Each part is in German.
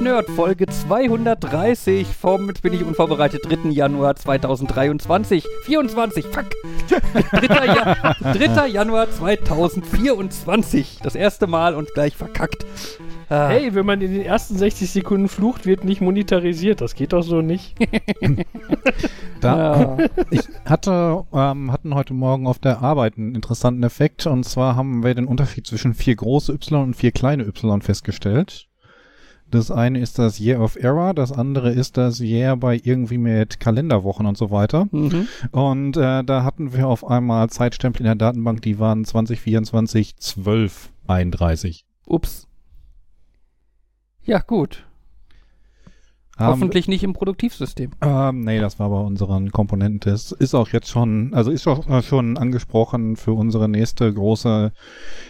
Nerd, Folge 230 vom, jetzt bin ich unvorbereitet, 3. Januar 2023. 24, fuck! 3. Ja 3. Januar 2024. Das erste Mal und gleich verkackt. Ah. Hey, wenn man in den ersten 60 Sekunden flucht, wird nicht monetarisiert. Das geht doch so nicht. da, ja. Ich hatte, ähm, hatten heute Morgen auf der Arbeit einen interessanten Effekt. Und zwar haben wir den Unterschied zwischen vier große Y und vier kleine Y festgestellt. Das eine ist das Year of Error, das andere ist das Year bei irgendwie mit Kalenderwochen und so weiter. Mhm. Und äh, da hatten wir auf einmal Zeitstempel in der Datenbank, die waren 2024 12 31. Ups. Ja, gut. Ähm, Hoffentlich nicht im Produktivsystem. Ähm, nee, das war bei unseren Komponenten. Das ist auch jetzt schon, also ist auch äh, schon angesprochen für unsere nächste große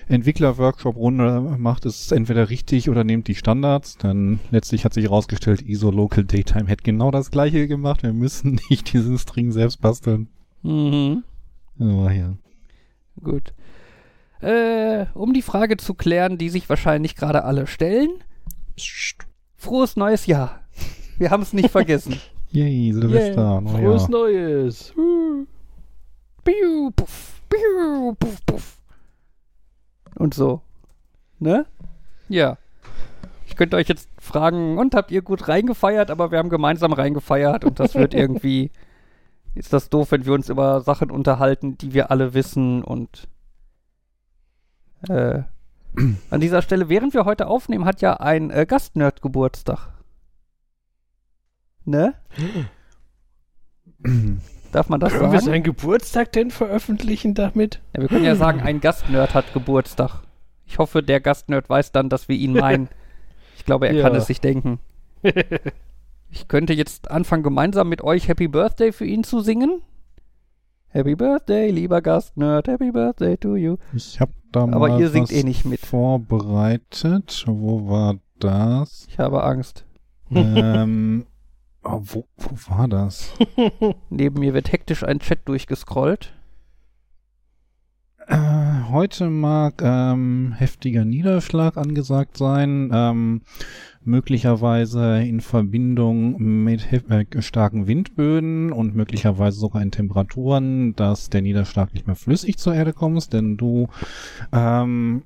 Entwickler-Workshop-Runde. Macht es entweder richtig oder nehmt die Standards. Dann letztlich hat sich herausgestellt, ISO Local Daytime hätte genau das gleiche gemacht. Wir müssen nicht diesen String selbst basteln. Mhm. Aber ja. Gut. Äh, um die Frage zu klären, die sich wahrscheinlich gerade alle stellen. Frohes neues Jahr. Wir haben es nicht vergessen. Yay, Silvester. Yeah. Frohes. Neues. Piu, puff, piu, puff, puff. Und so. Ne? Ja. Ich könnte euch jetzt fragen, und habt ihr gut reingefeiert? Aber wir haben gemeinsam reingefeiert und das wird irgendwie. Ist das doof, wenn wir uns über Sachen unterhalten, die wir alle wissen und. Äh, an dieser Stelle, während wir heute aufnehmen, hat ja ein äh, Gastnerd Geburtstag. Ne? Darf man das Können sagen? wir seinen Geburtstag denn veröffentlichen damit? Ja, wir können ja sagen, ein Gastnerd hat Geburtstag. Ich hoffe, der Gastnerd weiß dann, dass wir ihn meinen. Ich glaube, er ja. kann es sich denken. Ich könnte jetzt anfangen, gemeinsam mit euch Happy Birthday für ihn zu singen. Happy Birthday, lieber Gastnerd, Happy Birthday to you. Ich hab da mal Aber ihr singt eh nicht mit. vorbereitet. Wo war das? Ich habe Angst. Ähm, oh, wo, wo war das? Neben mir wird hektisch ein Chat durchgescrollt. Äh, heute mag ähm, heftiger Niederschlag angesagt sein, ähm, möglicherweise in Verbindung mit äh, starken Windböden und möglicherweise sogar in Temperaturen, dass der Niederschlag nicht mehr flüssig zur Erde kommt, denn du ähm,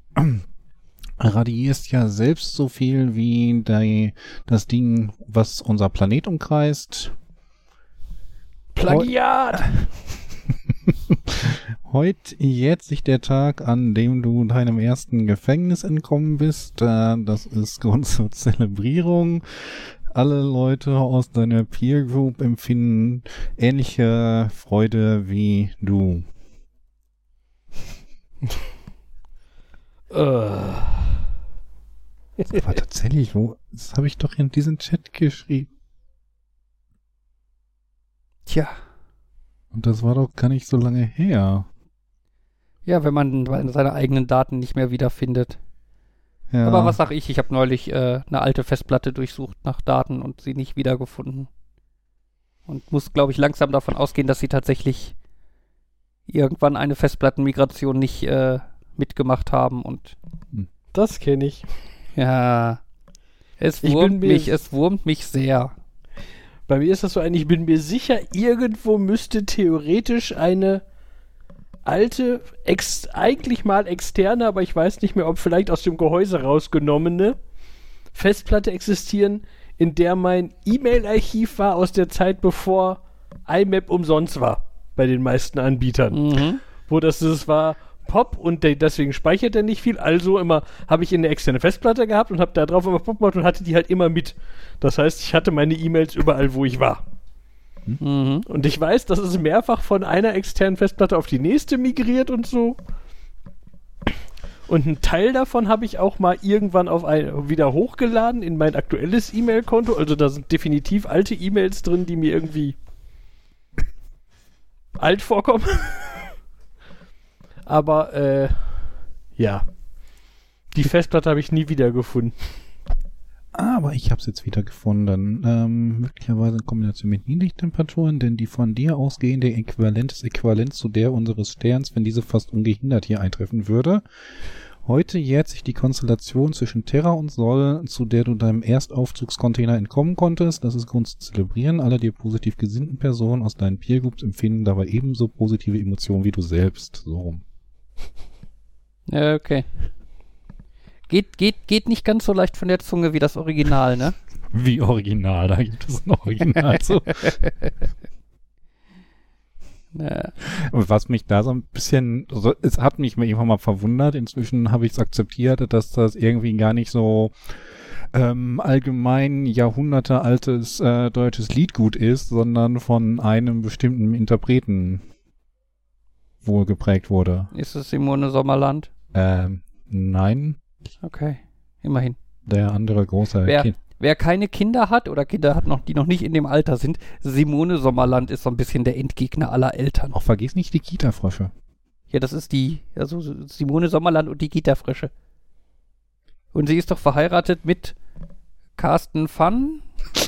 radiierst ja selbst so viel wie die, das Ding, was unser Planet umkreist. Plagiat! Heute jetzt sich der Tag, an dem du deinem ersten Gefängnis entkommen bist. Äh, das ist Grund zur Zelebrierung. Alle Leute aus deiner Peer Group empfinden ähnliche Freude wie du. Das war tatsächlich, wo, das habe ich doch in diesen Chat geschrieben. Tja. Und das war doch gar nicht so lange her. Ja, wenn man seine eigenen Daten nicht mehr wiederfindet. Ja. Aber was sag ich? Ich habe neulich äh, eine alte Festplatte durchsucht nach Daten und sie nicht wiedergefunden. Und muss, glaube ich, langsam davon ausgehen, dass sie tatsächlich irgendwann eine Festplattenmigration nicht äh, mitgemacht haben und. Hm. Das kenne ich. Ja. Es wurmt mich, es wurmt mich sehr. Bei mir ist das so ein, ich bin mir sicher, irgendwo müsste theoretisch eine alte, ex, eigentlich mal externe, aber ich weiß nicht mehr, ob vielleicht aus dem Gehäuse rausgenommene Festplatte existieren, in der mein E-Mail-Archiv war aus der Zeit, bevor IMAP umsonst war bei den meisten Anbietern. Mhm. Wo das, das war Pop und der, deswegen speichert er nicht viel. Also immer habe ich eine externe Festplatte gehabt und habe da drauf immer Pop gemacht und hatte die halt immer mit. Das heißt, ich hatte meine E-Mails überall, wo ich war. Mhm. Und ich weiß, dass es mehrfach von einer externen Festplatte auf die nächste migriert und so. Und einen Teil davon habe ich auch mal irgendwann auf ein, wieder hochgeladen in mein aktuelles E-Mail-Konto. Also da sind definitiv alte E-Mails drin, die mir irgendwie alt vorkommen. Aber äh, ja, die Festplatte habe ich nie wieder gefunden. Aber ich habe es jetzt wieder gefunden. Ähm, möglicherweise in Kombination mit Niedrigtemperaturen, denn die von dir ausgehende Äquivalent ist äquivalent zu der unseres Sterns, wenn diese fast ungehindert hier eintreffen würde. Heute jährt sich die Konstellation zwischen Terra und Sol, zu der du deinem Erstaufzugscontainer entkommen konntest. Das ist Grund zu zelebrieren. Alle dir positiv gesinnten Personen aus deinen Peergroups empfinden dabei ebenso positive Emotionen wie du selbst. So rum. Ja, okay. Geht, geht, geht nicht ganz so leicht von der Zunge wie das Original, ne? Wie Original, da gibt es ein Original zu. Ja. Was mich da so ein bisschen, also es hat mich irgendwann mal verwundert. Inzwischen habe ich es akzeptiert, dass das irgendwie gar nicht so ähm, allgemein jahrhundertealtes äh, deutsches Liedgut ist, sondern von einem bestimmten Interpreten wohl geprägt wurde. Ist es Simone Sommerland? Ähm, nein. Okay, immerhin. Der andere große Wer, kind. Wer keine Kinder hat oder Kinder hat, noch, die noch nicht in dem Alter sind, Simone Sommerland ist so ein bisschen der Endgegner aller Eltern. Auch vergiss nicht die Kita-Frösche. Ja, das ist die, also Simone Sommerland und die Kita-Frösche. Und sie ist doch verheiratet mit Carsten Fun,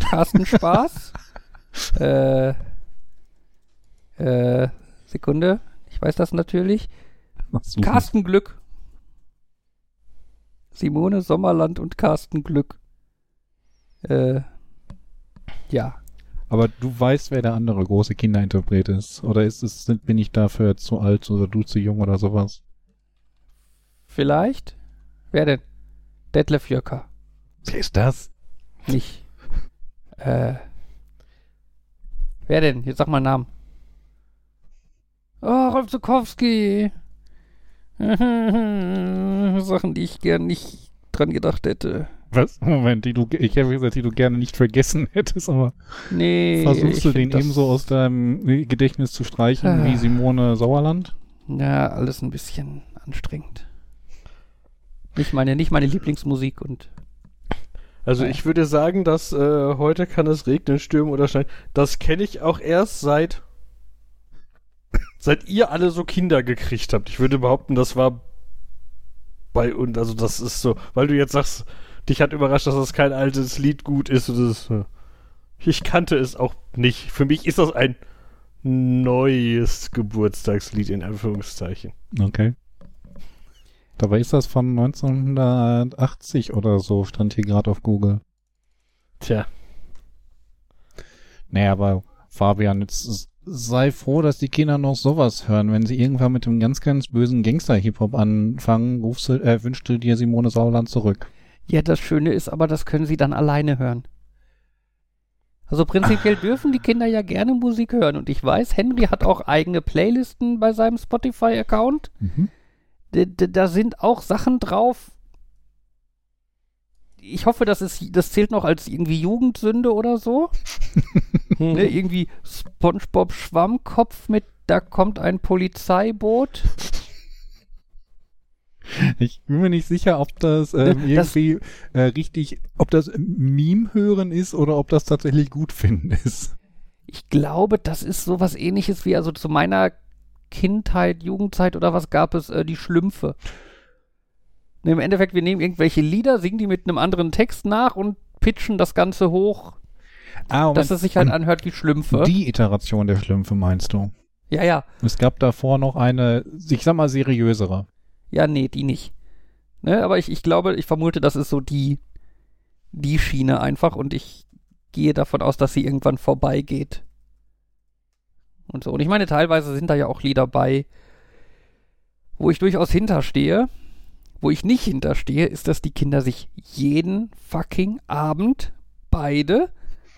Carsten Spaß, äh, äh, Sekunde, ich weiß das natürlich. Carsten Glück. Simone Sommerland und Carsten Glück. Äh, ja. Aber du weißt, wer der andere große Kinderinterpret ist. Oder ist es, bin ich dafür zu alt oder du zu jung oder sowas? Vielleicht. Wer denn? Detlef Jöcker. Wer ist das? Nicht. Äh. Wer denn? Jetzt sag mal einen Namen. Oh, Rolf Zukowski. Sachen, die ich gern nicht dran gedacht hätte. Was? Moment, die du, ich habe gesagt, die du gerne nicht vergessen hättest, aber nee, versuchst du den ebenso aus deinem Gedächtnis zu streichen ah. wie Simone Sauerland? Ja, alles ein bisschen anstrengend. Nicht meine, nicht meine Lieblingsmusik und. Also ich würde sagen, dass äh, heute kann es regnen, stürmen oder schneien. Das kenne ich auch erst seit seit ihr alle so Kinder gekriegt habt. Ich würde behaupten, das war bei uns, also das ist so, weil du jetzt sagst, dich hat überrascht, dass das kein altes Lied gut ist. ist ich kannte es auch nicht. Für mich ist das ein neues Geburtstagslied in Anführungszeichen. Okay. Dabei ist das von 1980 oder so, stand hier gerade auf Google. Tja. Naja, aber Fabian, jetzt sei froh, dass die Kinder noch sowas hören. Wenn sie irgendwann mit dem ganz, ganz bösen Gangster-Hip-Hop anfangen, rufst du, äh, wünschst du dir Simone Sauerland zurück. Ja, das Schöne ist aber, das können sie dann alleine hören. Also prinzipiell dürfen die Kinder ja gerne Musik hören. Und ich weiß, Henry hat auch eigene Playlisten bei seinem Spotify-Account. Mhm. Da sind auch Sachen drauf. Ich hoffe, das, ist, das zählt noch als irgendwie Jugendsünde oder so. Ne, irgendwie SpongeBob Schwammkopf mit Da kommt ein Polizeiboot. Ich bin mir nicht sicher, ob das ähm, irgendwie das, äh, richtig, ob das Meme hören ist oder ob das tatsächlich gut finden ist. Ich glaube, das ist sowas ähnliches wie, also zu meiner Kindheit, Jugendzeit oder was gab es, äh, die Schlümpfe. Im Endeffekt, wir nehmen irgendwelche Lieder, singen die mit einem anderen Text nach und pitchen das Ganze hoch, ah, dass es sich halt anhört wie Schlümpfe. Die Iteration der Schlümpfe meinst du? Ja, ja. Es gab davor noch eine, ich sag mal, seriösere. Ja, nee, die nicht. Ne, aber ich, ich glaube, ich vermute, das ist so die, die Schiene einfach und ich gehe davon aus, dass sie irgendwann vorbeigeht. Und so. Und ich meine, teilweise sind da ja auch Lieder bei, wo ich durchaus hinterstehe. Wo ich nicht hinterstehe, ist, dass die Kinder sich jeden fucking Abend beide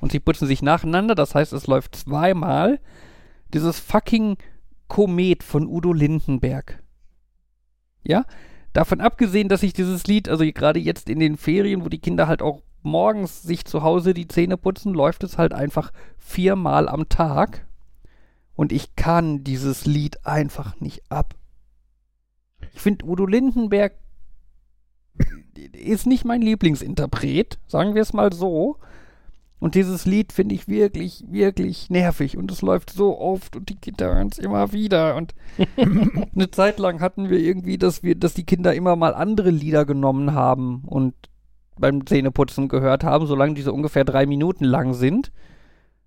und sie putzen sich nacheinander, das heißt, es läuft zweimal dieses fucking Komet von Udo Lindenberg. Ja, davon abgesehen, dass ich dieses Lied, also gerade jetzt in den Ferien, wo die Kinder halt auch morgens sich zu Hause die Zähne putzen, läuft es halt einfach viermal am Tag. Und ich kann dieses Lied einfach nicht ab. Ich finde, Udo Lindenberg ist nicht mein Lieblingsinterpret, sagen wir es mal so. Und dieses Lied finde ich wirklich, wirklich nervig. Und es läuft so oft und die Kinder hören es immer wieder. Und eine Zeit lang hatten wir irgendwie, dass wir, dass die Kinder immer mal andere Lieder genommen haben und beim Zähneputzen gehört haben, solange diese ungefähr drei Minuten lang sind.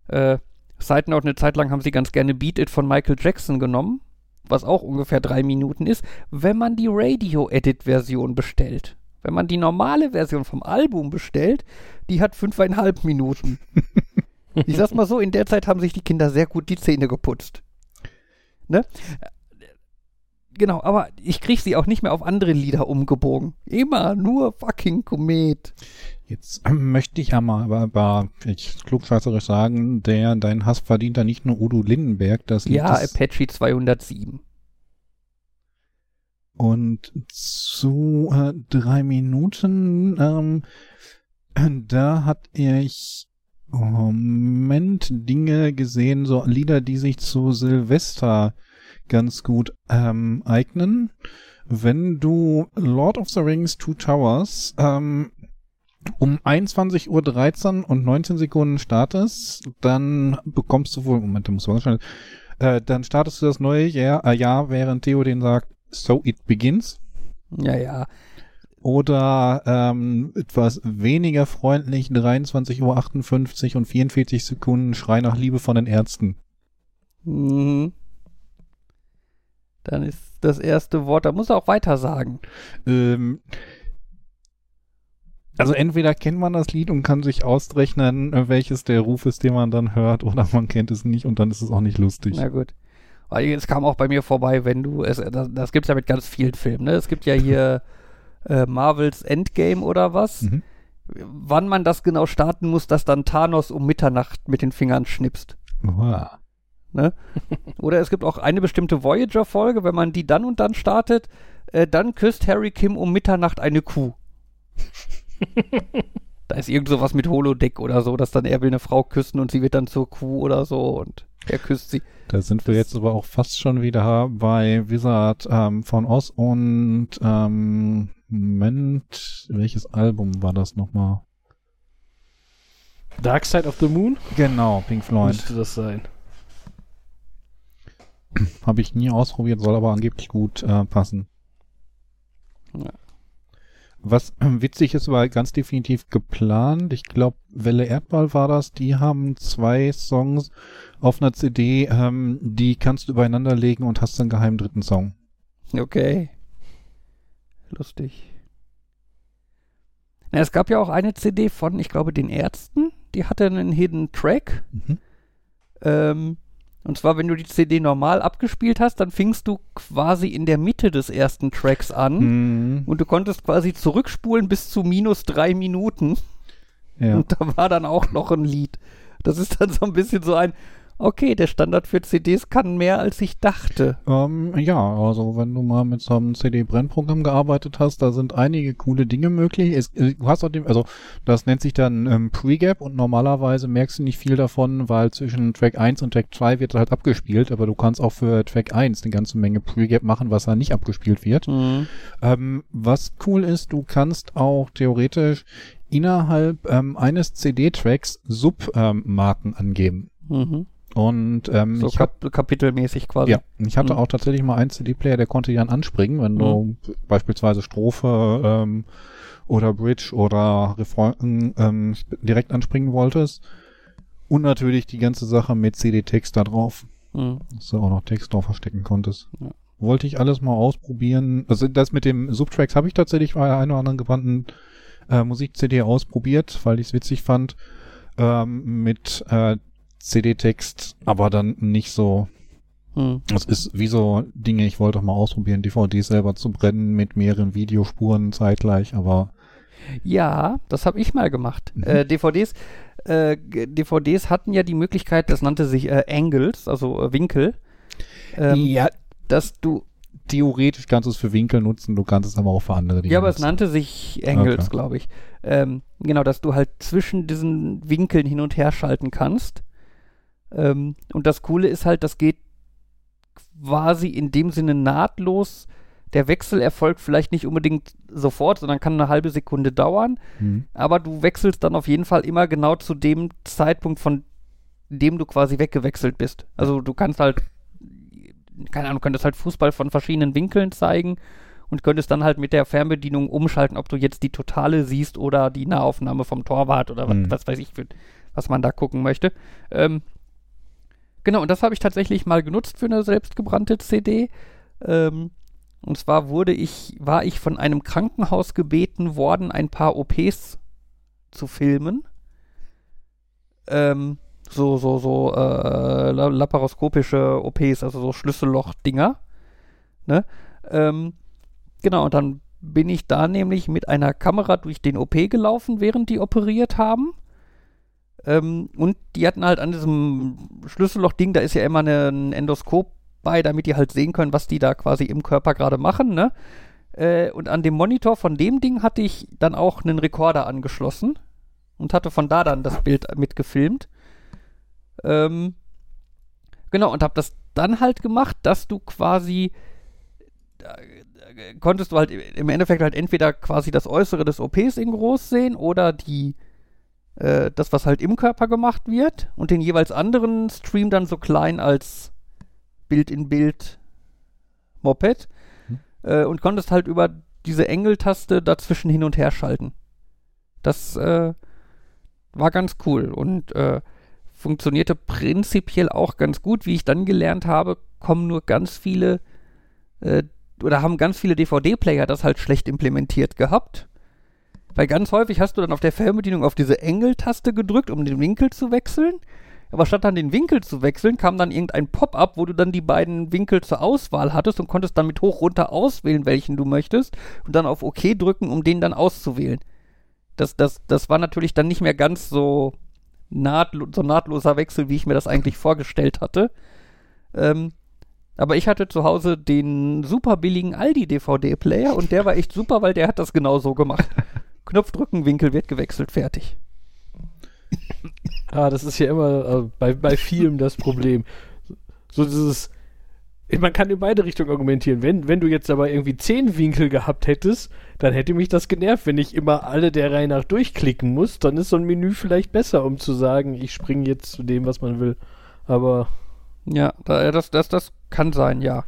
Äh, Side Note, eine Zeit lang haben sie ganz gerne Beat It von Michael Jackson genommen. was auch ungefähr drei Minuten ist, wenn man die Radio-Edit-Version bestellt. Wenn man die normale Version vom Album bestellt, die hat fünfeinhalb Minuten. ich sag's mal so, in der Zeit haben sich die Kinder sehr gut die Zähne geputzt. Ne? Genau, aber ich kriege sie auch nicht mehr auf andere Lieder umgebogen. Immer nur fucking Komet. Jetzt möchte ich aber, aber, aber ich klugscheißerisch sagen, der, dein Hass verdient da nicht nur Udo Lindenberg, das Lied Ja, Apache 207. Und zu äh, drei Minuten, ähm, da hat ich Moment Dinge gesehen, so Lieder, die sich zu Silvester ganz gut ähm, eignen. Wenn du Lord of the Rings Two Towers ähm, um 21.13 Uhr und 19 Sekunden startest, dann bekommst du wohl, Moment, da muss man äh, dann startest du das neue Jahr, äh, Jahr, während Theo den sagt, so it begins. Ja, ja. Oder ähm, etwas weniger freundlich, 23.58 Uhr und 44 Sekunden Schrei nach Liebe von den Ärzten. Mhm. Dann ist das erste Wort, da muss er auch weiter sagen. Ähm, also entweder kennt man das Lied und kann sich ausrechnen, welches der Ruf ist, den man dann hört, oder man kennt es nicht und dann ist es auch nicht lustig. Na gut. Weil es kam auch bei mir vorbei, wenn du, es, das, das gibt es ja mit ganz vielen Filmen, ne? Es gibt ja hier äh, Marvels Endgame oder was. Mhm. Wann man das genau starten muss, dass dann Thanos um Mitternacht mit den Fingern schnipst. Wow. Ne? Oder es gibt auch eine bestimmte Voyager-Folge, wenn man die dann und dann startet, äh, dann küsst Harry Kim um Mitternacht eine Kuh. da ist irgend sowas mit Holodeck oder so, dass dann er will eine Frau küssen und sie wird dann zur Kuh oder so und er küsst sie. Da sind wir jetzt aber auch fast schon wieder bei Wizard ähm, von Oz und ähm, Moment, welches Album war das nochmal? Dark Side of the Moon? Genau, Pink Floyd. Müsste das sein. Habe ich nie ausprobiert, soll aber angeblich gut äh, passen. Ja. Was witzig ist, war ganz definitiv geplant. Ich glaube, Welle Erdball war das. Die haben zwei Songs auf einer CD, ähm, die kannst du übereinander legen und hast einen geheimen dritten Song. Okay. Lustig. Na, es gab ja auch eine CD von, ich glaube, den Ärzten. Die hatte einen Hidden Track. Mhm. Ähm, und zwar, wenn du die CD normal abgespielt hast, dann fingst du quasi in der Mitte des ersten Tracks an mhm. und du konntest quasi zurückspulen bis zu minus drei Minuten. Ja. Und da war dann auch noch ein Lied. Das ist dann so ein bisschen so ein, okay, der Standard für CDs kann mehr, als ich dachte. Ähm, ja, also wenn du mal mit so einem CD-Brennprogramm gearbeitet hast, da sind einige coole Dinge möglich. Es, äh, du hast auch dem, also das nennt sich dann ähm, Pre-Gap und normalerweise merkst du nicht viel davon, weil zwischen Track 1 und Track 2 wird halt abgespielt, aber du kannst auch für Track 1 eine ganze Menge Pre-Gap machen, was da nicht abgespielt wird. Mhm. Ähm, was cool ist, du kannst auch theoretisch innerhalb ähm, eines CD-Tracks Submarken ähm, angeben. Mhm. Und ähm, so ich hab, kapitelmäßig quasi. Ja, ich hatte mhm. auch tatsächlich mal einen CD-Player, der konnte dann anspringen, wenn mhm. du beispielsweise Strophe ähm, oder Bridge oder Refrain ähm, direkt anspringen wolltest. Und natürlich die ganze Sache mit CD-Text da drauf. Mhm. Dass du auch noch Text drauf verstecken konntest. Ja. Wollte ich alles mal ausprobieren. Also das mit dem Subtracks habe ich tatsächlich bei einer oder anderen gebrannten äh, Musik-CD ausprobiert, weil ich es witzig fand. Ähm, mit äh, CD-Text, aber dann nicht so. Hm. Das ist wie so Dinge, ich wollte mal ausprobieren, DVDs selber zu brennen mit mehreren Videospuren zeitgleich, aber. Ja, das habe ich mal gemacht. Mhm. Äh, DVDs, äh, DVDs hatten ja die Möglichkeit, das nannte sich äh, Angles, also äh, Winkel. Ähm, ja. Dass du theoretisch kannst du es für Winkel nutzen, du kannst es aber auch für andere Dinge Ja, aber nutzen. es nannte sich Angles, okay. glaube ich. Ähm, genau, dass du halt zwischen diesen Winkeln hin und her schalten kannst. Ähm, und das Coole ist halt, das geht quasi in dem Sinne nahtlos. Der Wechsel erfolgt vielleicht nicht unbedingt sofort, sondern kann eine halbe Sekunde dauern. Mhm. Aber du wechselst dann auf jeden Fall immer genau zu dem Zeitpunkt, von dem du quasi weggewechselt bist. Also du kannst halt, keine Ahnung, könntest halt Fußball von verschiedenen Winkeln zeigen und könntest dann halt mit der Fernbedienung umschalten, ob du jetzt die Totale siehst oder die Nahaufnahme vom Torwart oder mhm. was, was, weiß ich, was man da gucken möchte. Ähm, Genau, und das habe ich tatsächlich mal genutzt für eine selbstgebrannte CD. Ähm, und zwar wurde ich, war ich von einem Krankenhaus gebeten worden, ein paar OPs zu filmen. Ähm, so, so, so äh, laparoskopische OPs, also so Schlüsselloch-Dinger. Ne? Ähm, genau, und dann bin ich da nämlich mit einer Kamera durch den OP gelaufen, während die operiert haben. Ähm, und die hatten halt an diesem Schlüsselloch-Ding, da ist ja immer ein Endoskop bei, damit die halt sehen können, was die da quasi im Körper gerade machen, ne? Äh, und an dem Monitor von dem Ding hatte ich dann auch einen Rekorder angeschlossen und hatte von da dann das Bild mitgefilmt. Ähm, genau, und habe das dann halt gemacht, dass du quasi äh, konntest du halt im Endeffekt halt entweder quasi das Äußere des OPs in groß sehen oder die äh, das, was halt im Körper gemacht wird und den jeweils anderen Stream dann so klein als Bild in Bild Moped hm. äh, und konntest halt über diese Engeltaste dazwischen hin und her schalten. Das äh, war ganz cool und äh, funktionierte prinzipiell auch ganz gut. Wie ich dann gelernt habe, kommen nur ganz viele äh, oder haben ganz viele DVD-Player das halt schlecht implementiert gehabt. Weil ganz häufig hast du dann auf der Fernbedienung auf diese Engel-Taste gedrückt, um den Winkel zu wechseln. Aber statt dann den Winkel zu wechseln, kam dann irgendein Pop-up, wo du dann die beiden Winkel zur Auswahl hattest und konntest dann mit hoch runter auswählen, welchen du möchtest und dann auf OK drücken, um den dann auszuwählen. Das, das, das war natürlich dann nicht mehr ganz so, nahtlo so nahtloser Wechsel, wie ich mir das eigentlich vorgestellt hatte. Ähm, aber ich hatte zu Hause den super billigen Aldi DVD-Player und der war echt super, weil der hat das genau so gemacht. Knopf drücken, Winkel wird gewechselt, fertig. Ah, das ist ja immer äh, bei, bei Filmen das Problem. So dieses, man kann in beide Richtungen argumentieren. Wenn, wenn du jetzt aber irgendwie zehn Winkel gehabt hättest, dann hätte mich das genervt. Wenn ich immer alle der Reihe nach durchklicken muss, dann ist so ein Menü vielleicht besser, um zu sagen, ich springe jetzt zu dem, was man will. Aber. Ja, das, das, das kann sein, ja.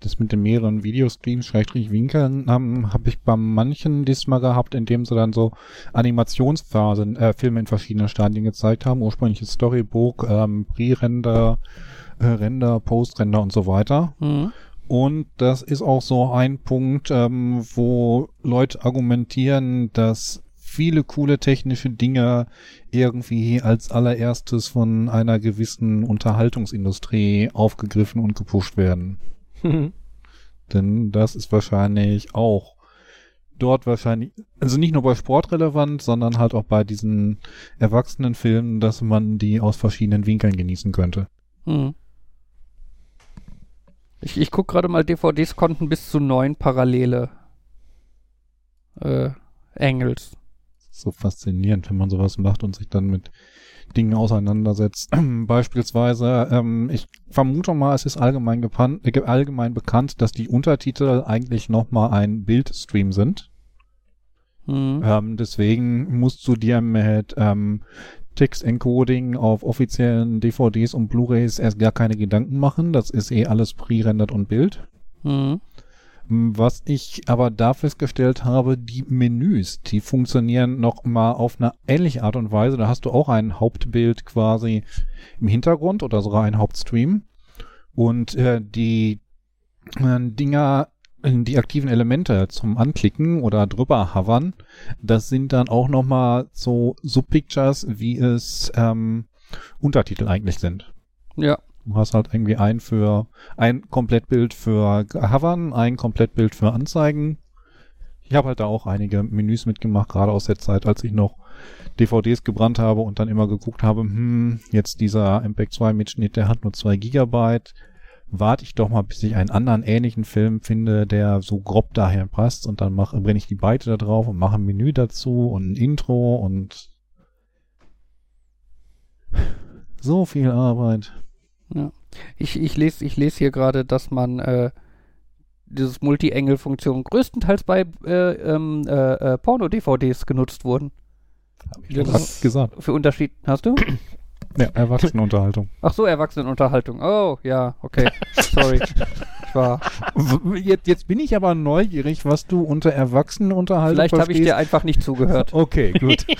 Das mit den mehreren Videostreams, Schrägstrich Winkeln, habe ich bei manchen diesmal gehabt, indem sie dann so Animationsphasen, äh, Filme in verschiedenen Stadien gezeigt haben. Ursprüngliches Storybook, ähm, Pre-Render, äh, Render, Post-Render und so weiter. Mhm. Und das ist auch so ein Punkt, ähm, wo Leute argumentieren, dass viele coole technische Dinge irgendwie als allererstes von einer gewissen Unterhaltungsindustrie aufgegriffen und gepusht werden. Denn das ist wahrscheinlich auch dort wahrscheinlich, also nicht nur bei Sport relevant, sondern halt auch bei diesen erwachsenen Filmen, dass man die aus verschiedenen Winkeln genießen könnte. Hm. Ich, ich gucke gerade mal, DVDs konnten bis zu neun parallele äh, Angles. So faszinierend, wenn man sowas macht und sich dann mit Dingen auseinandersetzt. Beispielsweise, ähm, ich vermute mal, es ist allgemein, äh, allgemein bekannt, dass die Untertitel eigentlich nochmal ein Bildstream sind. Mhm. Ähm, deswegen musst du dir mit ähm, Text-Encoding auf offiziellen DVDs und Blu-rays erst gar keine Gedanken machen. Das ist eh alles pre-rendert und Bild. Mhm. Was ich aber da festgestellt habe, die Menüs, die funktionieren noch mal auf eine ähnliche Art und Weise. Da hast du auch ein Hauptbild quasi im Hintergrund oder sogar ein Hauptstream. Und äh, die äh, Dinger, die aktiven Elemente zum Anklicken oder drüber hovern, das sind dann auch noch mal so Subpictures, wie es ähm, Untertitel eigentlich sind. Ja. Du hast halt irgendwie ein für ein Komplettbild für Hovern, ein Komplettbild für Anzeigen. Ich habe halt da auch einige Menüs mitgemacht, gerade aus der Zeit, als ich noch DVDs gebrannt habe und dann immer geguckt habe, hm, jetzt dieser MPEG 2 Mitschnitt, der hat nur zwei Gigabyte. Warte ich doch mal, bis ich einen anderen ähnlichen Film finde, der so grob daher passt und dann mache, brenne ich die Byte da drauf und mache ein Menü dazu und ein Intro und so viel Arbeit. Ja. Ich, ich lese ich les hier gerade, dass man äh, dieses Multi-Engel-Funktion größtenteils bei äh, ähm, äh, äh, Porno-DVDs genutzt wurden. Hab ich das gesagt. Für Unterschied, hast du? Ja, Erwachsenenunterhaltung. Ach so, Erwachsenenunterhaltung. Oh, ja, okay. Sorry. Ich war. Jetzt, jetzt bin ich aber neugierig, was du unter Erwachsenenunterhaltung Vielleicht habe ich dir einfach nicht zugehört. Okay, gut.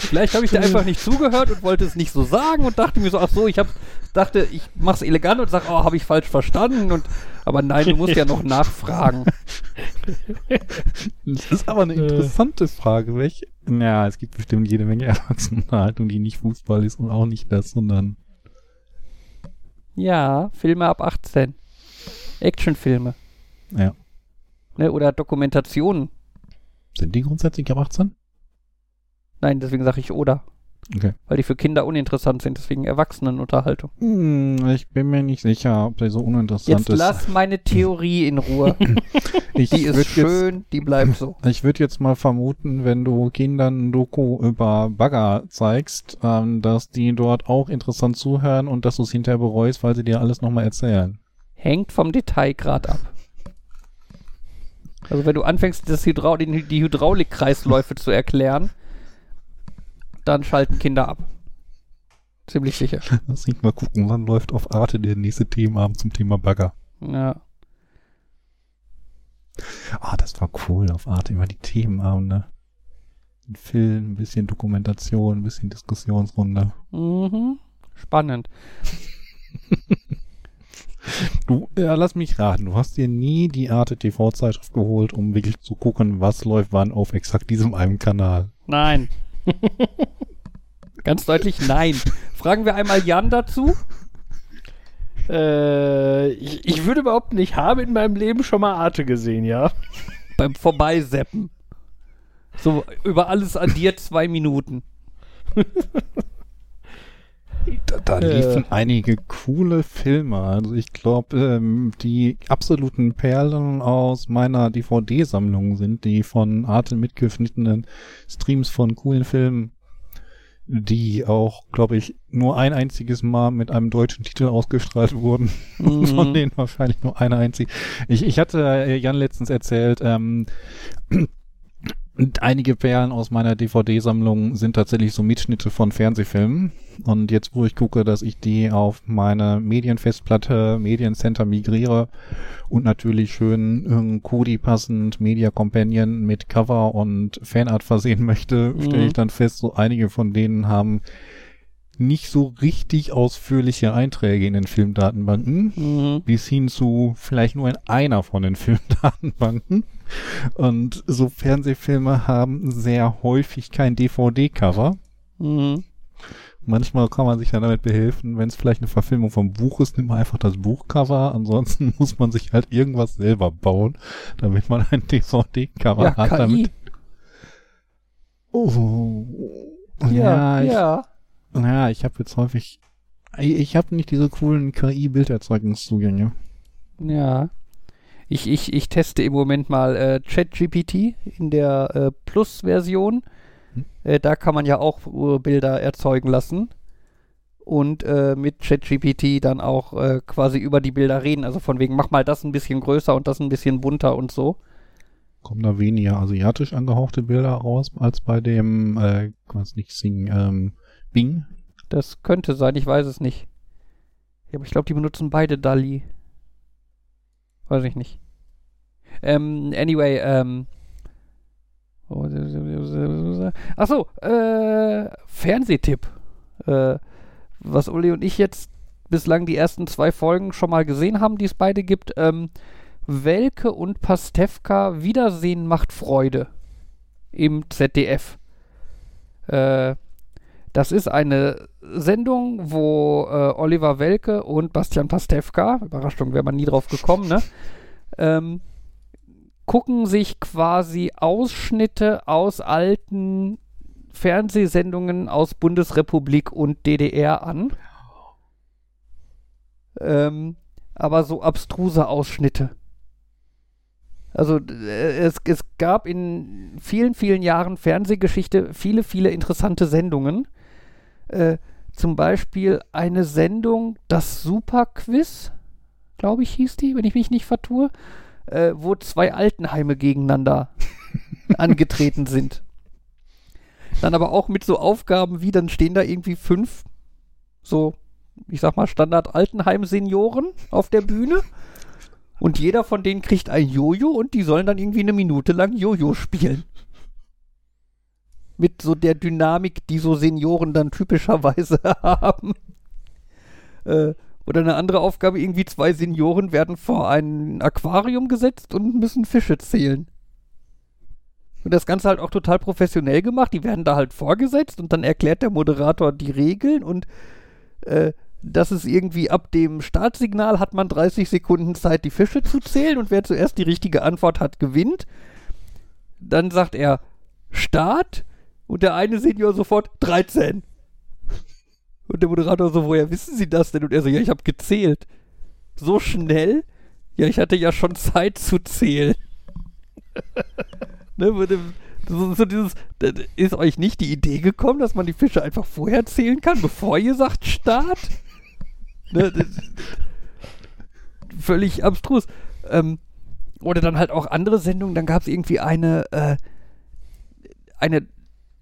Vielleicht habe ich dir einfach nicht zugehört und wollte es nicht so sagen und dachte mir so, ach so, ich hab, dachte, ich mach's elegant und sag, oh, habe ich falsch verstanden und aber nein, du musst ja noch nachfragen. Das ist aber eine Äh. interessante Frage. Welche? Ja, es gibt bestimmt jede Menge Erwachsenenunterhaltung, die nicht Fußball ist und auch nicht das, sondern Ja, Filme ab 18. Actionfilme. Ja. Ne, oder Dokumentationen. sind die grundsätzlich ab 18? Nein, deswegen sage ich oder. Okay. Weil die für Kinder uninteressant sind, deswegen Erwachsenenunterhaltung. Hm, ich bin mir nicht sicher, ob der so uninteressant Jetzt ist. lass meine Theorie in Ruhe. ich Die ist schön, die bleibt so. Jetzt, ich würde jetzt mal vermuten, wenn du Kindern ein Doku über Bagger zeigst, ähm, dass die dort auch interessant zuhören und dass du es hinterher bereust, weil sie dir alles nochmal erzählen. Hängt vom Detailgrad ab. Also wenn du anfängst, das Hydra die, die Hydraulikkreisläufe zu erklären, dann schalten Kinder ab. Ziemlich sicher. Lass mich mal gucken, wann läuft auf Arte der nächste Themenabend zum Thema Bagger. Ja. Ah, das war cool auf Arte, immer die Themenabende. Ein Film, ein bisschen Dokumentation, ein bisschen Diskussionsrunde. Mhm. Spannend. Du, ja, lass mich raten, du hast dir nie die Arte TV-Zeitschrift geholt, um wirklich zu gucken, was läuft wann auf exakt diesem einen Kanal. Nein. Ganz deutlich nein. Fragen wir einmal Jan dazu. Äh, ich, ich würde behaupten, ich habe in meinem Leben schon mal Arte gesehen, ja. Beim Vorbeiseppen. So, über alles addiert zwei Minuten. Da, da Äh. liefen einige coole Filme. Also ich glaube, ähm, die absoluten Perlen aus meiner DVD-Sammlung sind die von Arte mitgeschnittenen Streams von coolen Filmen, die auch, glaube ich, nur ein einziges Mal mit einem deutschen Titel ausgestrahlt wurden. Mhm. Von denen wahrscheinlich nur eine einzige. Ich, ich hatte äh, Jan letztens erzählt, ähm, und einige Perlen aus meiner DVD-Sammlung sind tatsächlich so Mitschnitte von Fernsehfilmen. Und jetzt, wo ich gucke, dass ich die auf meine Medienfestplatte, Mediencenter migriere und natürlich schön Kodi passend Media Companion mit Cover und Fanart versehen möchte, Mhm. stelle ich dann fest, so einige von denen haben nicht so richtig ausführliche Einträge in den Filmdatenbanken Mhm. bis hin zu vielleicht nur in einer von den Filmdatenbanken. Und so Fernsehfilme haben sehr häufig kein DVD-Cover. Mhm. Manchmal kann man sich dann damit behelfen, wenn es vielleicht eine Verfilmung vom Buch ist, nimmt man einfach das Buchcover. Ansonsten muss man sich halt irgendwas selber bauen, damit man ein DVD-Cover Ja, hat. KI. Damit oh. Ja, ich, ja. ja, ich habe jetzt häufig, ich, ich habe nicht diese coolen KI-Bilderzeugungszugänge. Ja. Ich, ich, ich teste im Moment mal äh, ChatGPT in der äh, Plus-Version. Hm. Äh, da kann man ja auch äh, Bilder erzeugen lassen. Und äh, mit ChatGPT dann auch äh, quasi über die Bilder reden. Also von wegen, mach mal das ein bisschen größer und das ein bisschen bunter und so. Kommen da weniger asiatisch angehauchte Bilder raus als bei dem, äh, was nicht Sing, ähm, Bing? Das könnte sein, ich weiß es nicht. Ja, aber ich glaube, die benutzen beide DALI. Weiß ich nicht. Ähm, anyway, ähm. Achso, äh, Fernsehtipp. Äh, was Uli und ich jetzt bislang die ersten zwei Folgen schon mal gesehen haben, die es beide gibt. Ähm, Welke und Pastewka Wiedersehen macht Freude. Im ZDF. Äh, das ist eine Sendung, wo äh, Oliver Welke und Bastian Pastewka, Überraschung, wäre man nie drauf gekommen, ne? Ähm, gucken sich quasi Ausschnitte aus alten Fernsehsendungen aus Bundesrepublik und DDR an. Ähm, aber so abstruse Ausschnitte. Also äh, es, es gab in vielen, vielen Jahren Fernsehgeschichte viele, viele interessante Sendungen. Äh, zum Beispiel eine Sendung, das Superquiz, glaube ich, hieß die, wenn ich mich nicht vertue, äh, wo zwei Altenheime gegeneinander angetreten sind. Dann aber auch mit so Aufgaben wie, dann stehen da irgendwie fünf, so, ich sag mal, Standard-Altenheim-Senioren auf der Bühne. Und jeder von denen kriegt ein Jojo und die sollen dann irgendwie eine Minute lang Jojo spielen. Mit so der Dynamik, die so Senioren dann typischerweise haben. Äh, oder eine andere Aufgabe, irgendwie zwei Senioren werden vor ein Aquarium gesetzt und müssen Fische zählen. Und das Ganze halt auch total professionell gemacht. Die werden da halt vorgesetzt und dann erklärt der Moderator die Regeln und äh, das ist irgendwie ab dem Startsignal hat man 30 Sekunden Zeit, die Fische zu zählen und wer zuerst die richtige Antwort hat, gewinnt. Dann sagt er Start und der eine Senior sofort 13. Und der Moderator so, woher wissen Sie das denn? Und er so, ja, ich habe gezählt. So schnell? Ja, ich hatte ja schon Zeit zu zählen. ne, so, so dieses, ist euch nicht die Idee gekommen, dass man die Fische einfach vorher zählen kann, bevor ihr sagt Start? ne, völlig abstrus. Ähm, oder dann halt auch andere Sendungen, dann gab es irgendwie eine, äh, eine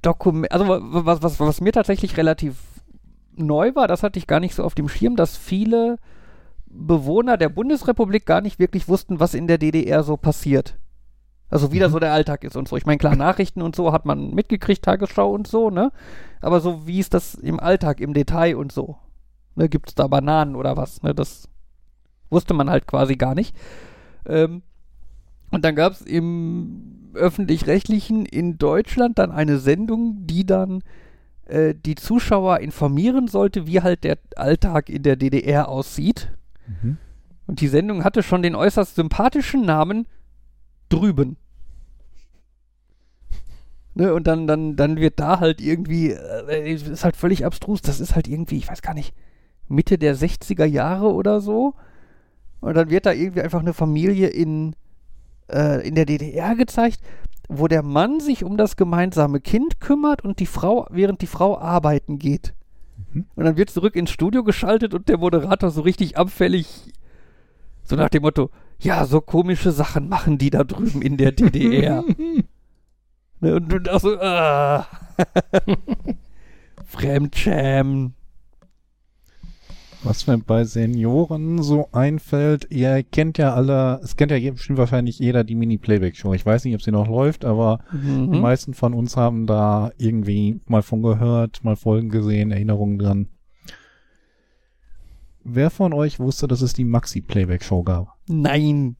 Dokument, also was, was, was mir tatsächlich relativ neu war, das hatte ich gar nicht so auf dem Schirm, dass viele Bewohner der Bundesrepublik gar nicht wirklich wussten, was in der DDR so passiert. Also wie da mhm. so der Alltag ist und so. Ich meine, klar, Nachrichten und so hat man mitgekriegt, Tagesschau und so, ne? Aber so wie ist das im Alltag, im Detail und so? Ne, Gibt es da Bananen oder was? Ne? Das wusste man halt quasi gar nicht. Ähm, und dann gab es im öffentlich-rechtlichen in Deutschland dann eine Sendung, die dann äh, die Zuschauer informieren sollte, wie halt der Alltag in der DDR aussieht. Mhm. Und die Sendung hatte schon den äußerst sympathischen Namen drüben. Ne, und dann, dann, dann wird da halt irgendwie, äh, ist halt völlig abstrus, das ist halt irgendwie, ich weiß gar nicht, Mitte der 60er Jahre oder so. Und dann wird da irgendwie einfach eine Familie in, äh, in der DDR gezeigt, wo der Mann sich um das gemeinsame Kind kümmert und die Frau, während die Frau arbeiten geht. Mhm. Und dann wird zurück ins Studio geschaltet und der Moderator so richtig abfällig, so nach dem Motto, ja, so komische Sachen machen die da drüben in der DDR. ne, und du auch so, ah. Fremdschämen. Was mir bei Senioren so einfällt, ihr kennt ja alle, es kennt ja bestimmt wahrscheinlich jeder die Mini-Playback-Show. Ich weiß nicht, ob sie noch läuft, aber mhm. die meisten von uns haben da irgendwie mal von gehört, mal Folgen gesehen, Erinnerungen dran. Wer von euch wusste, dass es die Maxi-Playback-Show gab? Nein.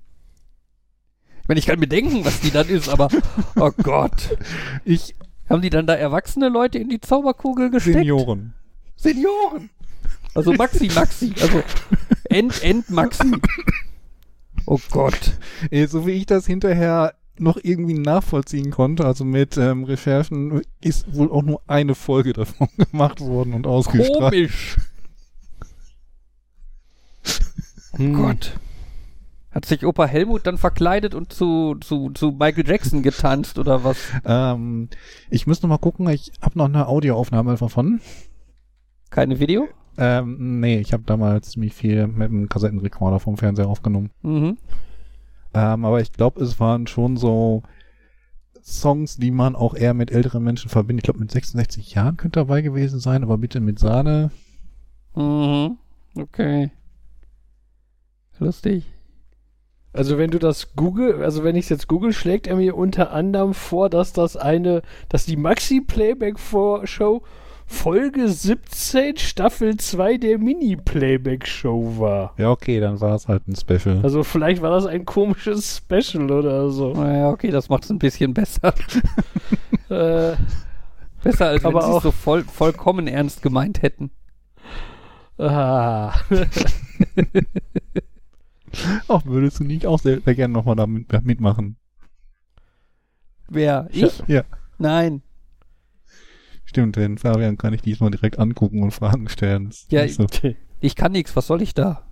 Ich meine, ich kann mir denken, was die dann ist, aber oh Gott. Ich, haben die dann da erwachsene Leute in die Zauberkugel gesteckt? Senioren. Senioren. Also Maxi, Maxi. Also End, End, Maxi. Oh Gott. So wie ich das hinterher noch irgendwie nachvollziehen konnte, also mit ähm, Recherchen, ist wohl auch nur eine Folge davon gemacht worden und ausgestrahlt. Komisch. Hm. Gott. Hat sich Opa Helmut dann verkleidet und zu, zu, zu Michael Jackson getanzt oder was? Ähm, ich müsste mal gucken, ich habe noch eine Audioaufnahme davon. Keine Video? Ähm, nee, ich habe damals ziemlich viel mit einem Kassettenrekorder vom Fernseher aufgenommen. Mhm. Ähm, aber ich glaube, es waren schon so Songs, die man auch eher mit älteren Menschen verbindet. Ich glaube, mit 66 Jahren könnte dabei gewesen sein, aber bitte mit Sahne. Mhm. Okay. Lustig. Also wenn du das Google, also wenn ich es jetzt Google, schlägt er mir unter anderem vor, dass das eine, dass die Maxi Playback Show Folge 17, Staffel 2 der Mini-Playback-Show war. Ja, okay, dann war es halt ein Special. Also vielleicht war das ein komisches Special oder so. Naja, okay, das macht es ein bisschen besser. äh, besser, als wenn sie es so voll, vollkommen ernst gemeint hätten. Ah. Ach, würdest du nicht auch sehr, sehr gerne nochmal da mitmachen? Wer? Ich? Ja. Nein. Stimmt, den Fabian kann ich diesmal direkt angucken und Fragen stellen. Ja, so. ich, ich kann nichts, was soll ich da?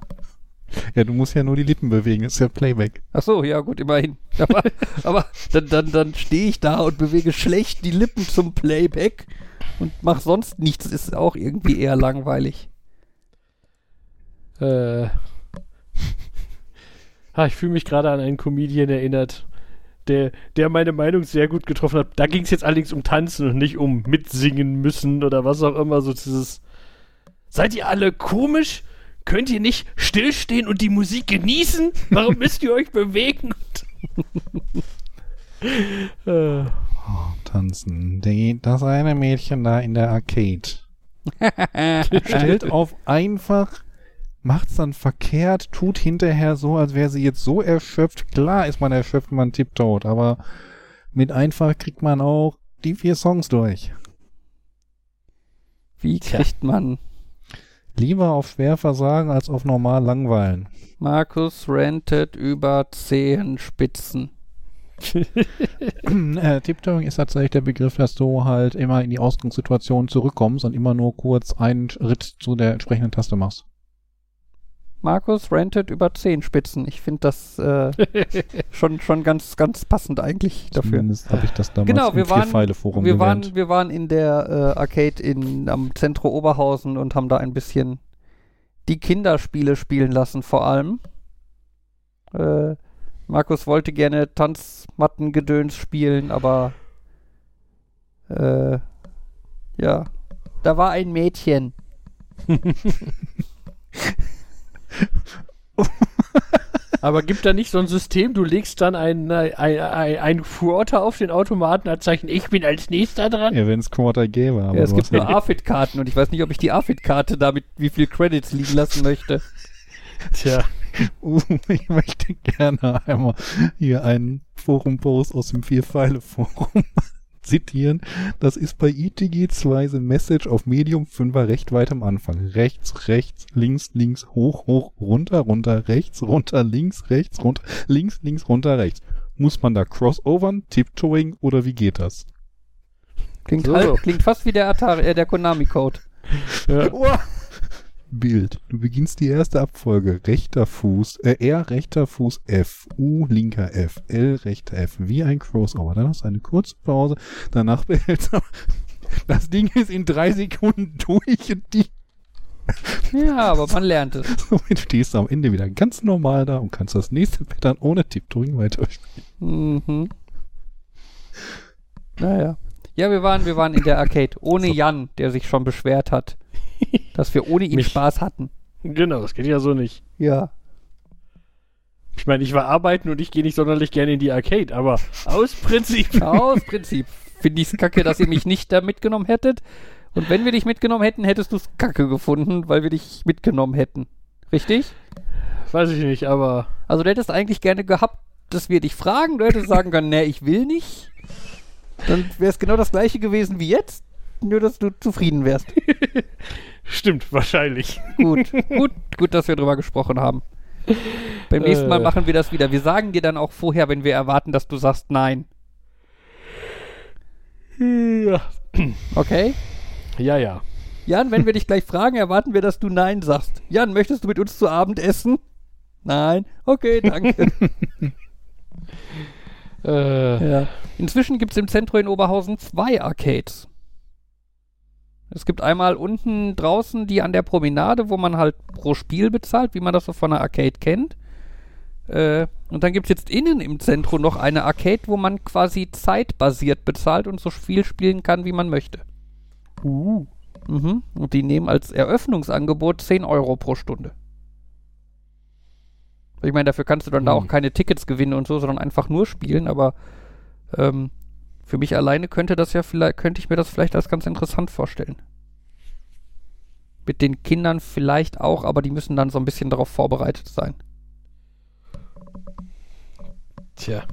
Ja, du musst ja nur die Lippen bewegen, das ist ja Playback. Ach so, ja gut, immerhin. Aber, aber dann, dann, dann stehe ich da und bewege schlecht die Lippen zum Playback und mach sonst nichts, ist auch irgendwie eher langweilig. Äh. Ha, ich fühle mich gerade an einen Comedian erinnert der, der meine Meinung sehr gut getroffen hat. Da ging es jetzt allerdings um Tanzen und nicht um mitsingen müssen oder was auch immer. So dieses. Seid ihr alle komisch? Könnt ihr nicht stillstehen und die Musik genießen? Warum müsst ihr euch bewegen? äh. oh, tanzen. Die, das eine Mädchen da in der Arcade stellt auf einfach, macht's dann verkehrt, tut hinterher so, als wäre sie jetzt so erschöpft. Klar ist man erschöpft, man tipptot, aber mit einfach kriegt man auch die vier Songs durch. Wie kriegt man Lieber auf schwer versagen als auf normal langweilen. Markus rentet über Zehenspitzen. äh, Tiptoeing ist tatsächlich der Begriff, dass du halt immer in die Ausgangssituation zurückkommst und immer nur kurz einen Schritt zu der entsprechenden Taste machst. Markus rentet über Zehenspitzen. Ich finde das äh, schon, schon ganz, ganz passend eigentlich dafür. Zumindest habe ich das damals genau, wir im waren, Vierpfeile-Forum wir gelernt. waren, wir waren in der äh, Arcade in, am Zentro Oberhausen und haben da ein bisschen die Kinderspiele spielen lassen, vor allem. Äh, Markus wollte gerne Tanzmattengedöns spielen, aber äh, ja, da war ein Mädchen. Aber gibt da nicht so ein System, du legst dann ein, ein, ein, ein Quarter auf den Automaten als Zeichen, ich bin als nächster dran? Ja, wenn es Quarter gäbe. Aber Ja, es gibt nur AFIT-Karten und ich weiß nicht, ob ich die AFIT-Karte damit wie viel Credits liegen lassen möchte. Tja, Uh, ich möchte gerne einmal hier einen Forum-Post aus dem Vier-Pfeile-Forum zitieren. Das ist bei ITG 2 The Message auf Medium 5er recht weit am Anfang. Rechts, rechts, links, links, hoch, hoch, runter, runter, rechts, runter, links, rechts, runter, links, links, runter, rechts. Muss man da crossovern, tiptoeing oder wie geht das? Klingt, So. halt, klingt fast wie der Atari, äh, der Konami-Code. Bild. Du beginnst die erste Abfolge. Rechter Fuß, äh, R, rechter Fuß, F, U, linker F, L, rechter F, wie ein Crossover. Dann hast du eine kurze Pause, danach behältst du. Das Ding ist in drei Sekunden durch und die, Ja, aber man lernt es. somit stehst du am Ende wieder ganz normal da und kannst das nächste Pattern ohne Tiptoeing weiterspielen. Mhm. Naja. Ja, wir waren, wir waren in der Arcade. Ohne Jan, der sich schon beschwert hat, dass wir ohne ihn Mich. Spaß hatten. genau, das geht ja so nicht. Ja. Ich meine, ich war arbeiten und ich gehe nicht sonderlich gerne in die Arcade, aber aus Prinzip. Aus Prinzip finde ich es kacke, dass ihr mich nicht da mitgenommen hättet. Und wenn wir dich mitgenommen hätten, hättest du es kacke gefunden, weil wir dich mitgenommen hätten. Richtig? Weiß ich nicht, aber Also du hättest eigentlich gerne gehabt, dass wir dich fragen. Du hättest sagen können, nee, ich will nicht. Dann wäre es genau das gleiche gewesen wie jetzt. Nur, dass du zufrieden wärst. stimmt, wahrscheinlich. Gut, gut, gut, dass wir drüber gesprochen haben. Beim nächsten Mal Äh. machen wir das wieder. Wir sagen dir dann auch vorher, wenn wir erwarten, dass du sagst nein. Ja, Okay? ja. ja. Jan, wenn wir dich gleich fragen, erwarten wir, dass du nein sagst. Jan, möchtest du mit uns zu Abend essen? Nein. Okay, danke. Äh, ja. Inzwischen gibt es im Zentrum in Oberhausen zwei Arcades. Es gibt einmal unten draußen die an der Promenade, wo man halt pro Spiel bezahlt, wie man das so von einer Arcade kennt. Äh, und dann gibt es jetzt innen im Zentrum noch eine Arcade, wo man quasi zeitbasiert bezahlt und so viel spielen kann, wie man möchte. uh. Mhm. Und die nehmen als Eröffnungsangebot 10 Euro pro Stunde. Ich meine, dafür kannst du dann da Hm. auch keine Tickets gewinnen und so, sondern einfach nur spielen, aber ähm, für mich alleine könnte das ja vielleicht, könnte ich mir das vielleicht als ganz interessant vorstellen. Mit den Kindern vielleicht auch, aber die müssen dann so ein bisschen darauf vorbereitet sein. Tja.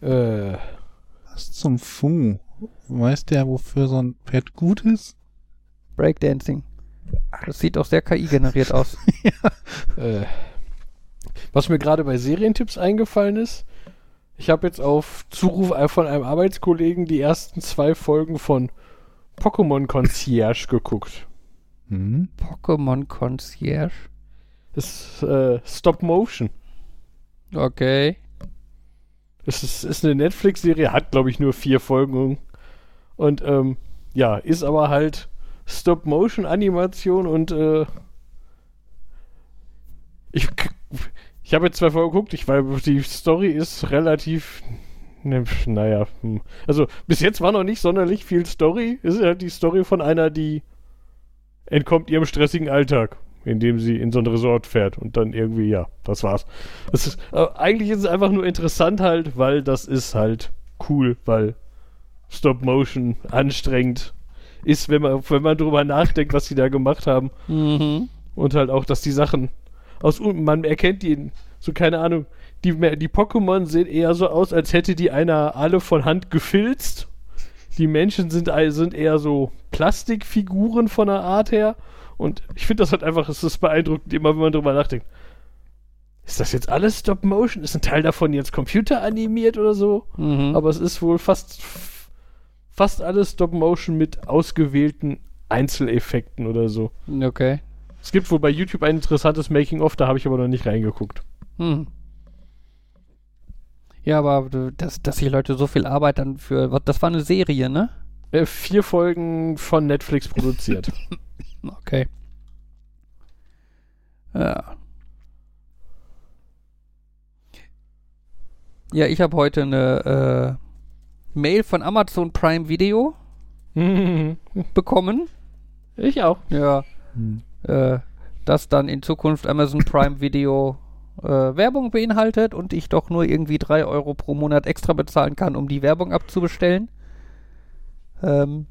Äh, Was zum Fu? Weiß der, wofür so ein Pad gut ist? Breakdancing. Das sieht doch sehr KI-generiert aus. äh. Was mir gerade bei Serientipps eingefallen ist, ich habe jetzt auf Zuruf von einem Arbeitskollegen die ersten zwei Folgen von Pokémon Concierge geguckt. Hm? Pokémon Concierge. Das ist äh, Stop Motion. Okay. Es ist, ist eine Netflix-Serie, hat glaube ich nur vier Folgen. Und ähm, ja, ist aber halt Stop-Motion-Animation und äh, ich, ich habe jetzt zwei Folgen geguckt, ich weil die Story ist relativ. Ne, naja, hm. also bis jetzt war noch nicht sonderlich viel Story. Es ist halt die Story von einer, die entkommt ihrem stressigen Alltag, indem sie in so ein Resort fährt und dann irgendwie, ja, das war's. Das ist, äh, eigentlich ist es einfach nur interessant halt, weil das ist halt cool, weil Stop-Motion anstrengend ist, wenn man, wenn man drüber nachdenkt, was sie da gemacht haben. Mhm. Und halt auch, dass die Sachen aus unten, man erkennt die, so keine Ahnung, die, die Pokémon sehen eher so aus, als hätte die einer alle von Hand gefilzt. Die Menschen sind, sind eher so Plastikfiguren von der Art her. Und ich finde das halt einfach, es ist beeindruckend, immer wenn man drüber nachdenkt. Ist das jetzt alles Stop Motion? Ist ein Teil davon jetzt computeranimiert oder so? Mhm. Aber es ist wohl fast, fast alles Stop Motion mit ausgewählten Einzeleffekten oder so. Okay. Es gibt wohl bei YouTube ein interessantes Making-of, da habe ich aber noch nicht reingeguckt. Hm. Ja, aber äh, dass, dass sich Leute so viel Arbeit dann für. Das war eine Serie, ne? Äh, vier Folgen von Netflix produziert. Okay. Ja. Ja, ich habe heute eine äh, Mail von Amazon Prime Video bekommen. ich auch. Ja. Hm. Äh, das dann in Zukunft Amazon Prime Video äh, Werbung beinhaltet und ich doch nur irgendwie 3 Euro pro Monat extra bezahlen kann, um die Werbung abzubestellen. Ähm,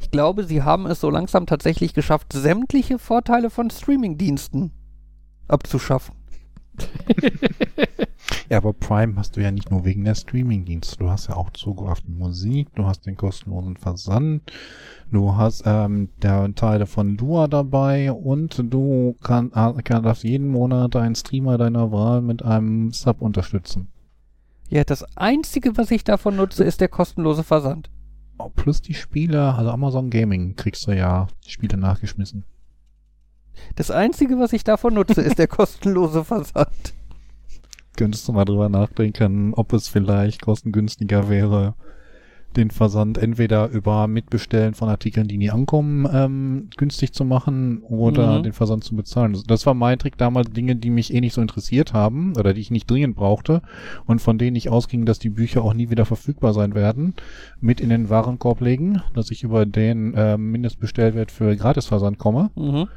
ich glaube, sie haben es so langsam tatsächlich geschafft, sämtliche Vorteile von Streamingdiensten abzuschaffen. Ja, aber Prime hast du ja nicht nur wegen der Streamingdienste. Du hast ja auch Zugriff auf die Musik, du hast den kostenlosen Versand, du hast ähm, der Teile von Dua dabei und du kann, äh, kann, darfst jeden Monat einen Streamer deiner Wahl mit einem Sub unterstützen. Ja, das Einzige, was ich davon nutze, ist der kostenlose Versand. Oh, plus die Spiele, also Amazon Gaming kriegst du ja die Spiele nachgeschmissen. Das Einzige, was ich davon nutze, ist der kostenlose Versand. Könntest du mal drüber nachdenken, ob es vielleicht kostengünstiger wäre, den Versand entweder über Mitbestellen von Artikeln, die nie ankommen, ähm, günstig zu machen oder Mhm. den Versand zu bezahlen. Das- war mein Trick damals, Dinge, die mich eh nicht so interessiert haben oder die ich nicht dringend brauchte und von denen ich ausging, dass die Bücher auch nie wieder verfügbar sein werden, mit in den Warenkorb legen, dass ich über den ähm, Mindestbestellwert für Gratisversand komme. Mhm.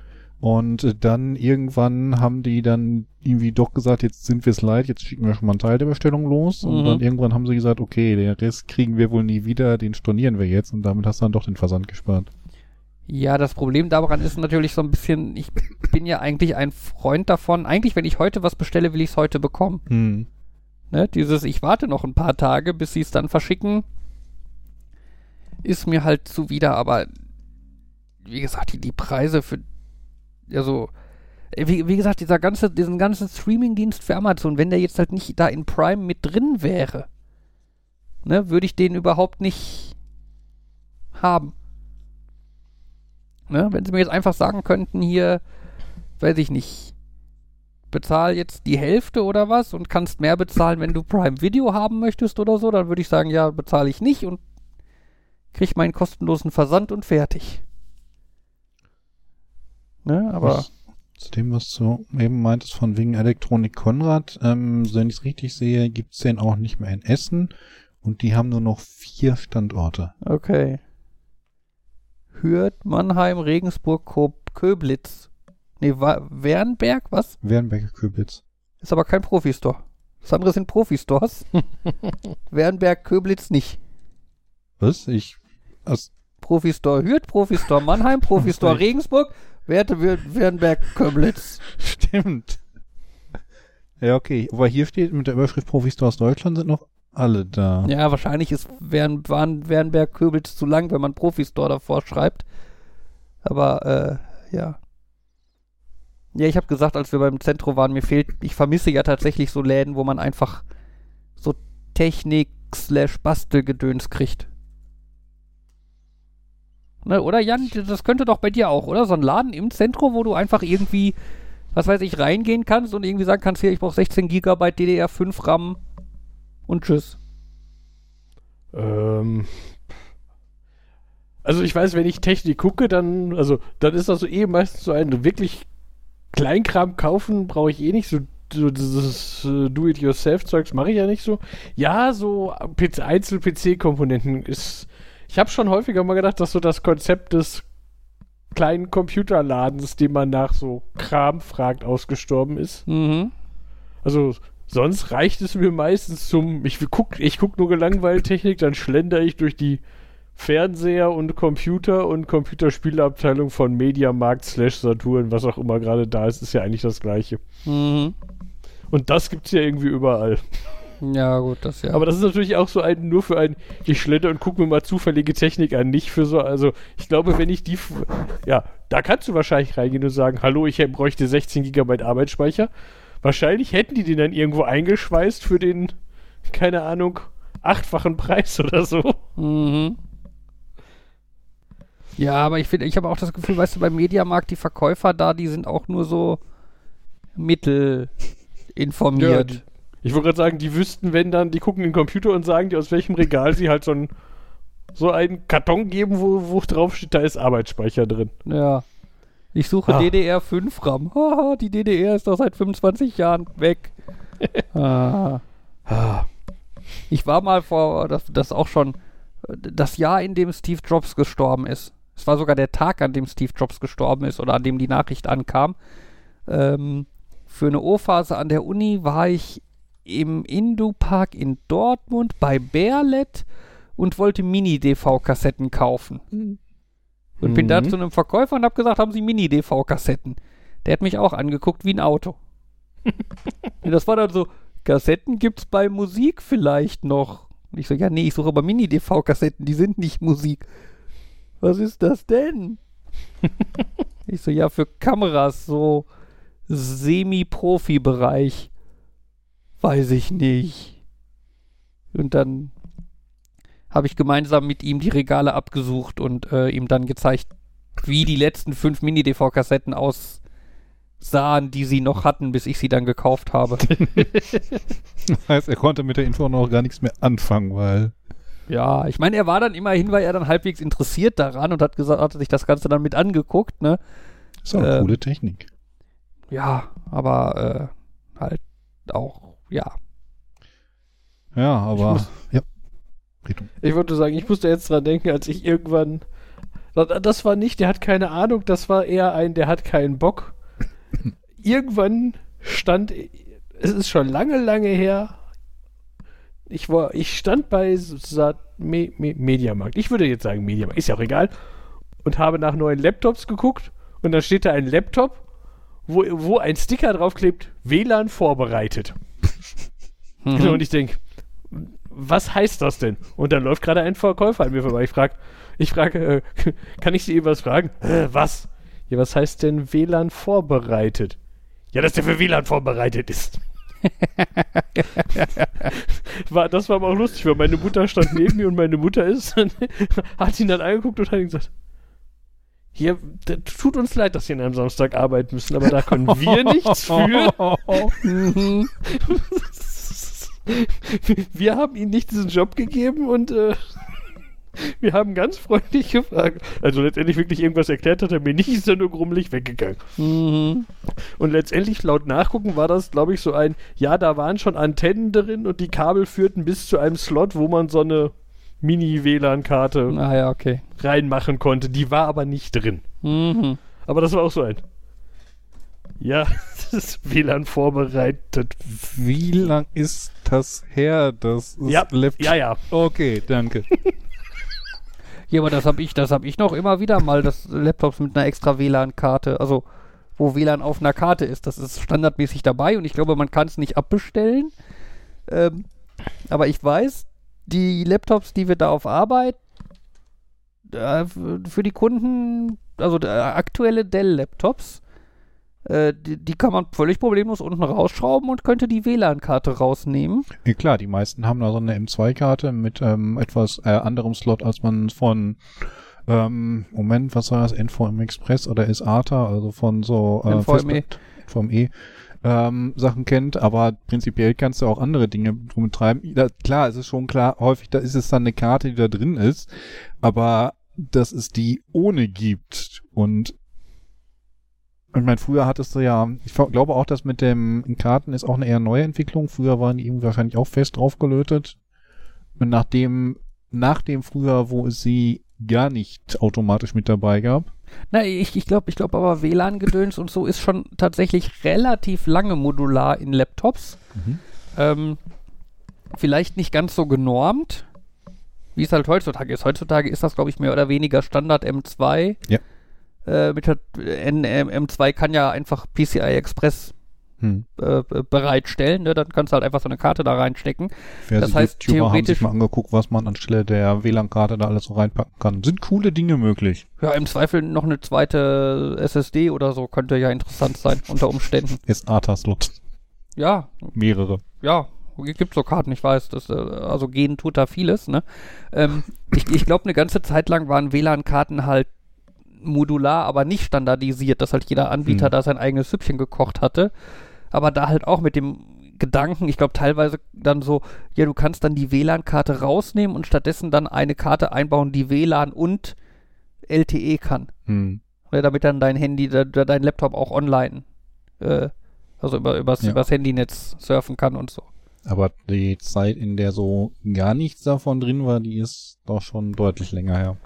Und äh, dann irgendwann haben die dann irgendwie doch gesagt, jetzt sind wir es leid, jetzt schicken wir schon mal einen Teil der Bestellung los. Und Mhm. dann irgendwann haben sie gesagt, okay, den Rest kriegen wir wohl nie wieder, den stornieren wir jetzt. Und damit hast du dann doch den Versand gespart. Ja, das Problem daran ist natürlich so ein bisschen, ich bin ja eigentlich ein Freund davon. Eigentlich, wenn ich heute was bestelle, will ich es heute bekommen. Hm. Ne? Dieses, ich warte noch ein paar Tage, bis sie es dann verschicken, ist mir halt zuwider, aber wie gesagt, die, die Preise für, also, wie, wie gesagt, dieser ganze, diesen ganzen Streaming-Dienst für Amazon, wenn der jetzt halt nicht da in Prime mit drin wäre, ne, würde ich den überhaupt nicht haben. Ne? Wenn sie mir jetzt einfach sagen könnten, hier, weiß ich nicht, bezahl jetzt die Hälfte oder was und kannst mehr bezahlen, wenn du Prime Video haben möchtest oder so, dann würde ich sagen, ja, bezahle ich nicht und krieg meinen kostenlosen Versand und fertig. Ne, aber Was, zu dem, was du eben meintest, von wegen Elektronik Konrad, ähm, so wenn ich es richtig sehe, gibt's den auch nicht mehr in Essen. Und die haben nur noch vier Standorte. okay. Hürth, Mannheim, Regensburg, Ko Köblitz. Nee, Wa- Wernberg, was? Wernberger Köbitz. Ist aber kein Profistore. Das andere sind Profistores. Wernberg, Köblitz nicht. Was? Ich. Aus, Profistore Hürth, Profistore Mannheim, Profistore Okay. Regensburg, Werte Wür- Wernberg, Köblitz. Stimmt. Ja, okay. Aber hier steht mit der Überschrift Profis aus Deutschland sind noch alle da. Ja, wahrscheinlich ist Wern, waren Wernberg Köbels zu lang, wenn man Profistore davor schreibt. Aber äh, ja. Ja, ich habe gesagt, als wir beim Zentrum waren, mir fehlt, ich vermisse ja tatsächlich so Läden, wo man einfach so Technik slash Bastelgedöns kriegt. Ne, oder Jan, das könnte doch bei dir auch, oder? So ein Laden im Zentrum, wo du einfach irgendwie, was weiß ich, reingehen kannst und irgendwie sagen kannst, hier, ich brauche 16 Gigabyte DDR5 RAM und tschüss. Ähm. Also ich weiß, wenn ich Technik gucke, dann, also, dann ist das so eh meistens so ein wirklich Kleinkram kaufen, brauche ich eh nicht. So, so dieses äh, Do-it-yourself-Zeugs mache ich ja nicht so. Ja, so PC Einzel-PC-Komponenten ist. Ich habe schon häufiger mal gedacht, dass so das Konzept des kleinen Computerladens, den man nach so Kram fragt, ausgestorben ist. Mhm. Also sonst reicht es mir meistens zum, ich guck, ich guck nur gelangweilt Technik, dann schlender ich durch die Fernseher und Computer und Computerspieleabteilung von Mediamarkt slash Saturn, was auch immer gerade da ist, ist ja eigentlich das gleiche. Mhm. Und das gibt's ja irgendwie überall. Ja, gut, das ja. Aber das ist natürlich auch so ein, nur für ein, ich schlender und gucke mir mal zufällige Technik an, nicht für so, also ich glaube, wenn ich die, ja, da kannst du wahrscheinlich reingehen und sagen, hallo, ich bräuchte 16 GB Arbeitsspeicher. Wahrscheinlich hätten die den dann irgendwo eingeschweißt für den, keine Ahnung, achtfachen Preis oder so. Mhm. Ja, aber ich finde, ich habe auch das Gefühl, weißt du, beim Mediamarkt, die Verkäufer da, die sind auch nur so mittel informiert. Ja, ich wollte gerade sagen, die wüssten, wenn dann, die gucken in den Computer und sagen dir, aus welchem Regal sie halt so, ein, so einen Karton geben, wo, wo drauf steht, da ist Arbeitsspeicher drin. Ja. Ich suche ah. DDR5 RAM. Haha, die DDR ist doch seit 25 Jahren weg. ah. Ah. Ich war mal vor, das, das auch schon das Jahr, in dem Steve Jobs gestorben ist. Es war sogar der Tag, an dem Steve Jobs gestorben ist oder an dem die Nachricht ankam. Ähm, für eine O-Phase an der Uni war ich im Indu-Park in Dortmund bei Berlet und wollte Mini-DV-Kassetten kaufen. Mhm. Und bin da mhm. zu einem Verkäufer und habe gesagt, haben Sie Mini-DV-Kassetten? Der hat mich auch angeguckt wie ein Auto. und das war dann so, Kassetten gibt's bei Musik vielleicht noch. Und ich so, ja, nee, ich suche aber Mini-DV-Kassetten, die sind nicht Musik. Was ist das denn? ich so, ja, für Kameras, so Semi-Profi-Bereich. Weiß ich nicht. Und dann habe ich gemeinsam mit ihm die Regale abgesucht und äh, ihm dann gezeigt, wie die letzten fünf Mini-DV-Kassetten aussahen, die sie noch hatten, bis ich sie dann gekauft habe. das heißt, er konnte mit der Info noch gar nichts mehr anfangen, weil. Ja, ich meine, er war dann immerhin, weil er dann halbwegs interessiert daran und hat gesagt, hat sich das Ganze dann mit angeguckt, ne? Das ist auch eine äh, coole Technik. Ja, aber äh, halt auch ja. Ja, aber. Muss, ja. Ich wollte sagen, ich musste jetzt dran denken, als ich irgendwann. Das war nicht, der hat keine Ahnung, das war eher ein, der hat keinen Bock. irgendwann stand, es ist schon lange, lange her. Ich war, ich stand bei Me Me Mediamarkt. Ich würde jetzt sagen Mediamarkt, ist ja auch egal. Und habe nach neuen Laptops geguckt und da steht da ein Laptop, wo, wo ein Sticker draufklebt, WLAN vorbereitet. Mhm. Und ich denke, was heißt das denn? Und dann läuft gerade ein Verkäufer an mir vorbei. Ich frage, ich frage, äh, kann ich Sie eben was fragen? Äh, was? Ja, was heißt denn WLAN vorbereitet? Ja, dass der für WLAN vorbereitet ist. war, das war aber auch lustig, weil meine Mutter stand neben mir und meine Mutter ist, hat ihn dann angeguckt und hat ihm gesagt, hier, tut uns leid, dass Sie an einem Samstag arbeiten müssen, aber da können wir nichts für. wir haben ihnen nicht diesen Job gegeben und äh, wir haben ganz freundlich gefragt. Also letztendlich wirklich irgendwas erklärt hat er mir nicht, ist er nur grummelig weggegangen. Mhm. Und letztendlich laut Nachgucken war das, glaube ich, so ein, ja, da waren schon Antennen drin und die Kabel führten bis zu einem Slot, wo man so eine Mini-WLAN-Karte ah, ja, okay. reinmachen konnte. Die war aber nicht drin. Mhm. Aber das war auch so ein. Ja, das ist WLAN vorbereitet. Wie lang ist das her? Das ist ja, ja, ja. Okay, danke. ja, aber das habe ich, das habe ich noch immer wieder mal, das Laptops mit einer extra WLAN-Karte, also wo WLAN auf einer Karte ist. Das ist standardmäßig dabei und ich glaube, man kann es nicht abbestellen. Ähm, aber ich weiß, die Laptops, die wir da auf Arbeit äh, für die Kunden, also äh, aktuelle Dell-Laptops, äh, die, die, kann man völlig problemlos unten rausschrauben und könnte die WLAN-Karte rausnehmen. Ja, klar, die meisten haben da so eine M2-Karte mit ähm, etwas äh, anderem Slot, als man von ähm, Moment, was war das? NVM Express oder SATA, also von so äh, NVMe. NVMe ähm, Sachen kennt, aber prinzipiell kannst du auch andere Dinge drum treiben. Da, klar, es ist schon klar, häufig da ist es dann eine Karte, die da drin ist, aber dass es die ohne gibt und ich meine, früher hattest du ja, ich glaube auch, dass mit dem Karten ist auch eine eher neue Entwicklung. Früher waren die irgendwie wahrscheinlich auch fest draufgelötet. Und nachdem, nach dem früher, wo es sie gar nicht automatisch mit dabei gab. Na, ich, ich glaube, ich glaube aber WLAN-Gedöns und so ist schon tatsächlich relativ lange modular in Laptops. Mhm. ähm, vielleicht nicht ganz so genormt, wie es halt heutzutage ist. Heutzutage ist das, glaube ich, mehr oder weniger Standard M2. Ja. Äh, mit, N, M2 kann ja einfach PCI Express hm. äh, bereitstellen. Ne? Dann kannst du halt einfach so eine Karte da reinstecken. Wer das heißt, YouTuber theoretisch haben sich mal angeguckt, was man anstelle der WLAN-Karte da alles so reinpacken kann. Sind coole Dinge möglich. Ja, im Zweifel noch eine zweite SSD oder so könnte ja interessant sein unter Umständen. SATA-Slot. Ja. Mehrere. Ja, gibt so Karten, ich weiß, das, äh, also gehen tut da vieles, ne? Ähm, ich ich glaube, eine ganze Zeit lang waren WLAN-Karten halt modular, aber nicht standardisiert, dass halt jeder Anbieter hm. da sein eigenes Süppchen gekocht hatte aber da halt auch mit dem Gedanken, ich glaube teilweise dann so, ja, du kannst dann die WLAN-Karte rausnehmen und stattdessen dann eine Karte einbauen, die WLAN und LTE kann. Hm. Ja, damit dann dein Handy, de, dein Laptop auch online, äh, also über, übers, ja. übers Handynetz surfen kann und so. Aber die Zeit, in der so gar nichts davon drin war, die ist doch schon deutlich länger her.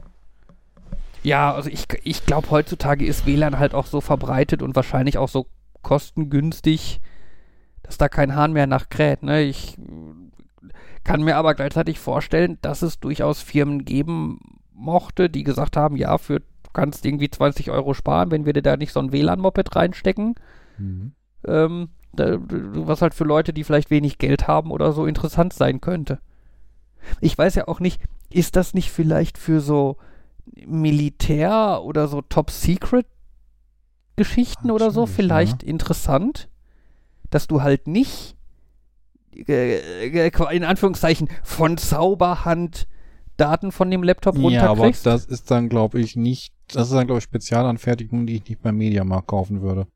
Ja, also ich, ich glaube, heutzutage ist WLAN halt auch so verbreitet und wahrscheinlich auch so kostengünstig, dass da kein Hahn mehr nachkräht. Ne? Ich kann mir aber gleichzeitig vorstellen, dass es durchaus Firmen geben mochte, die gesagt haben, ja, für du kannst irgendwie 20 Euro sparen, wenn wir dir da nicht so ein WLAN-Moped reinstecken. Mhm. Ähm, was halt für Leute, die vielleicht wenig Geld haben oder so interessant sein könnte. Ich weiß ja auch nicht, ist das nicht vielleicht für so Militär oder so Top Secret Geschichten oder so vielleicht ja. interessant, dass du halt nicht äh, äh, in Anführungszeichen von Zauberhand Daten von dem Laptop runterkriegst. Ja, aber das ist dann, glaube ich, nicht, das ist dann, glaube ich, Spezialanfertigung, die ich nicht beim Mediamarkt kaufen würde.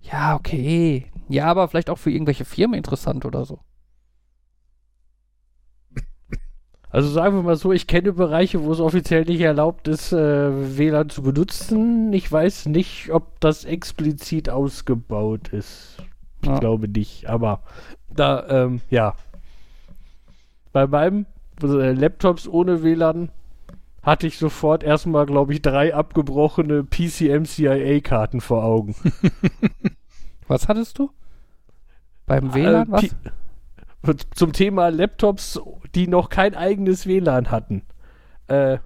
Ja, okay. Ja, aber vielleicht auch für irgendwelche Firmen interessant oder so. Also sagen wir mal so, ich kenne Bereiche, wo es offiziell nicht erlaubt ist, äh, WLAN zu benutzen. Ich weiß nicht, ob das explizit ausgebaut ist. Ich ja. glaube nicht, aber da, ähm, ja. Bei meinem äh, Laptops ohne WLAN hatte ich sofort erstmal, glaube ich, drei abgebrochene PCM-CIA-Karten vor Augen. was hattest du? Beim äh, WLAN, was? Zum Thema Laptops, die noch kein eigenes WLAN hatten. Äh,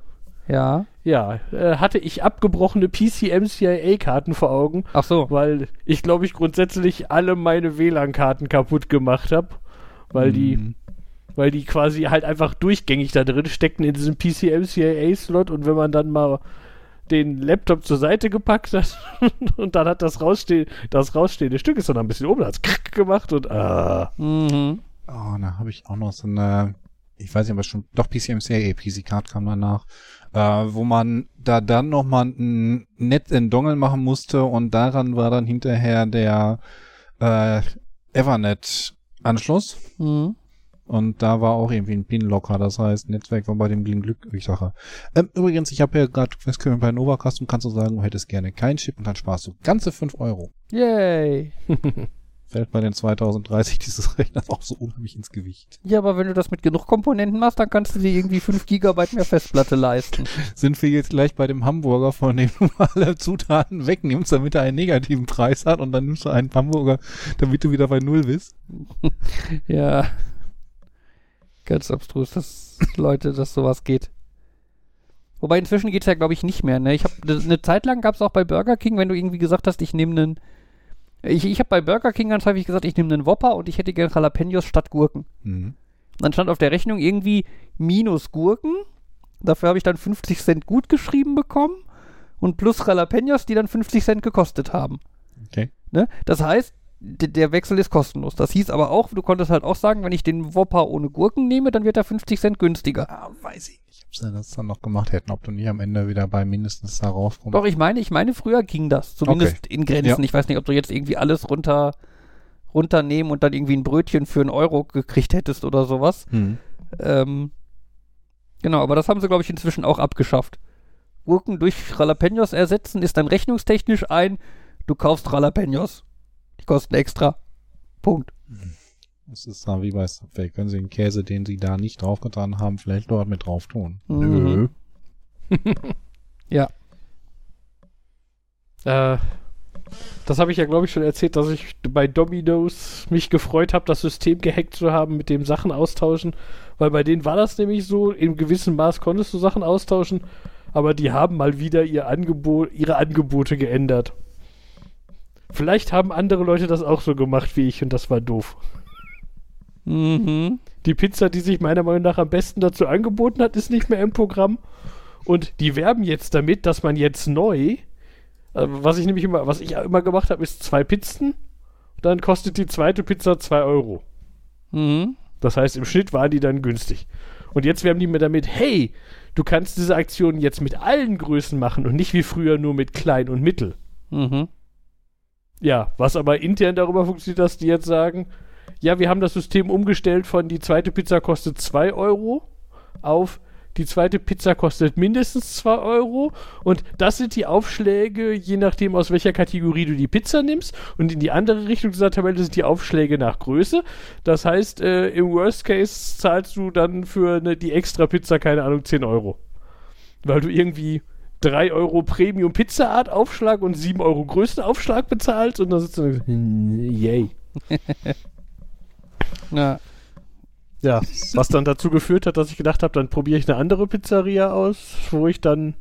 ja. Ja, äh, hatte ich abgebrochene PCM-CIA-Karten vor Augen. Ach so. Weil ich, glaube ich, grundsätzlich alle meine WLAN-Karten kaputt gemacht habe. Weil hm. die mhm. weil die quasi halt einfach durchgängig da drin steckten in diesem PCM-CIA-Slot und wenn man dann mal den Laptop zur Seite gepackt hat und dann hat das, raussteh das rausstehende Stück ist dann ein bisschen oben, hat es gemacht und ah. Mhm. Oh, da habe ich auch noch so eine, ich weiß nicht, aber schon, doch PCMCA, PC Card kam danach, äh, wo man da dann nochmal ein Netz in Dongle machen musste und daran war dann hinterher der äh, Ethernet-Anschluss. Mhm. Und da war auch irgendwie ein Pin-Locker, das heißt, Netzwerk war bei dem Glück, ich sage. Ähm, übrigens, ich habe ja gerade festgestellt, bei Novacast kannst du sagen, du hättest gerne keinen Chip und dann sparst du ganze 5 Euro. Yay! fällt bei den 2030 dieses Rechners auch so unheimlich ins Gewicht. Ja, aber wenn du das mit genug Komponenten machst, dann kannst du dir irgendwie 5 Gigabyte mehr Festplatte leisten. Sind wir jetzt gleich bei dem Hamburger, von dem du alle Zutaten wegnimmst, damit er einen negativen Preis hat und dann nimmst du einen Hamburger, damit du wieder bei Null bist? ja. Ganz abstrus, dass Leute, dass sowas geht. Wobei inzwischen geht es ja, glaube ich, nicht mehr. Ne? Ich habe eine Zeit lang gab es auch bei Burger King, wenn du irgendwie gesagt hast, ich nehme einen ich, ich habe bei Burger King ganz häufig gesagt, ich nehme einen Whopper und ich hätte gerne Jalapenos statt Gurken. Mhm. Dann stand auf der Rechnung irgendwie minus Gurken. Dafür habe ich dann 50 Cent gut geschrieben bekommen und plus Jalapenos, die dann 50 Cent gekostet haben. Okay. Ne? Das heißt, der Wechsel ist kostenlos. Das hieß aber auch, du konntest halt auch sagen, wenn ich den Whopper ohne Gurken nehme, dann wird er 50 Cent günstiger. Ah, weiß ich nicht, ob sie das dann noch gemacht hätten, ob du nicht am Ende wieder bei mindestens da rauskommst. Doch, ich meine, ich meine, früher ging das. Zumindest okay. in Grenzen. Ja. Ich weiß nicht, ob du jetzt irgendwie alles runter, runternehmen und dann irgendwie ein Brötchen für einen Euro gekriegt hättest oder sowas. Hm. Ähm, genau, aber das haben sie, glaube ich, inzwischen auch abgeschafft. Gurken durch Jalapenos ersetzen ist dann rechnungstechnisch ein, du kaufst Jalapenos. Kosten extra. Punkt. Das ist da wie bei Subway. Können Sie den Käse, den Sie da nicht draufgetan haben, vielleicht dort mit drauf tun? Mhm. Nö. ja. Äh, Das habe ich ja, glaube ich, schon erzählt, dass ich bei Domino's mich gefreut habe, das System gehackt zu haben, mit dem Sachen austauschen. Weil bei denen war das nämlich so, in gewissem Maß konntest du Sachen austauschen, aber die haben mal wieder ihr Angebot, ihre Angebote geändert. Vielleicht haben andere Leute das auch so gemacht wie ich und das war doof. Mhm. Die Pizza, die sich meiner Meinung nach am besten dazu angeboten hat, ist nicht mehr im Programm. Und die werben jetzt damit, dass man jetzt neu, äh, was ich nämlich immer, was ich immer gemacht habe, ist zwei Pizzen. Dann kostet die zweite Pizza zwei Euro. Mhm. Das heißt, im Schnitt waren die dann günstig. Und jetzt werben die mir damit, hey, du kannst diese Aktion jetzt mit allen Größen machen und nicht wie früher nur mit klein und mittel. Mhm. Ja, was aber intern darüber funktioniert, dass die jetzt sagen, ja, wir haben das System umgestellt von die zweite Pizza kostet 2 Euro auf die zweite Pizza kostet mindestens 2 Euro und das sind die Aufschläge, je nachdem aus welcher Kategorie du die Pizza nimmst und in die andere Richtung dieser Tabelle sind die Aufschläge nach Größe. Das heißt, äh, im Worst Case zahlst du dann für eine, die extra Pizza, keine Ahnung, 10 Euro. Weil du irgendwie 3 Euro Premium Pizza Art Aufschlag und 7 Euro größten Aufschlag bezahlst und dann sitzt du und denkst, hm, yay. Ja. Ja, was dann dazu geführt hat, dass ich gedacht habe, dann probiere ich eine andere Pizzeria aus, wo ich dann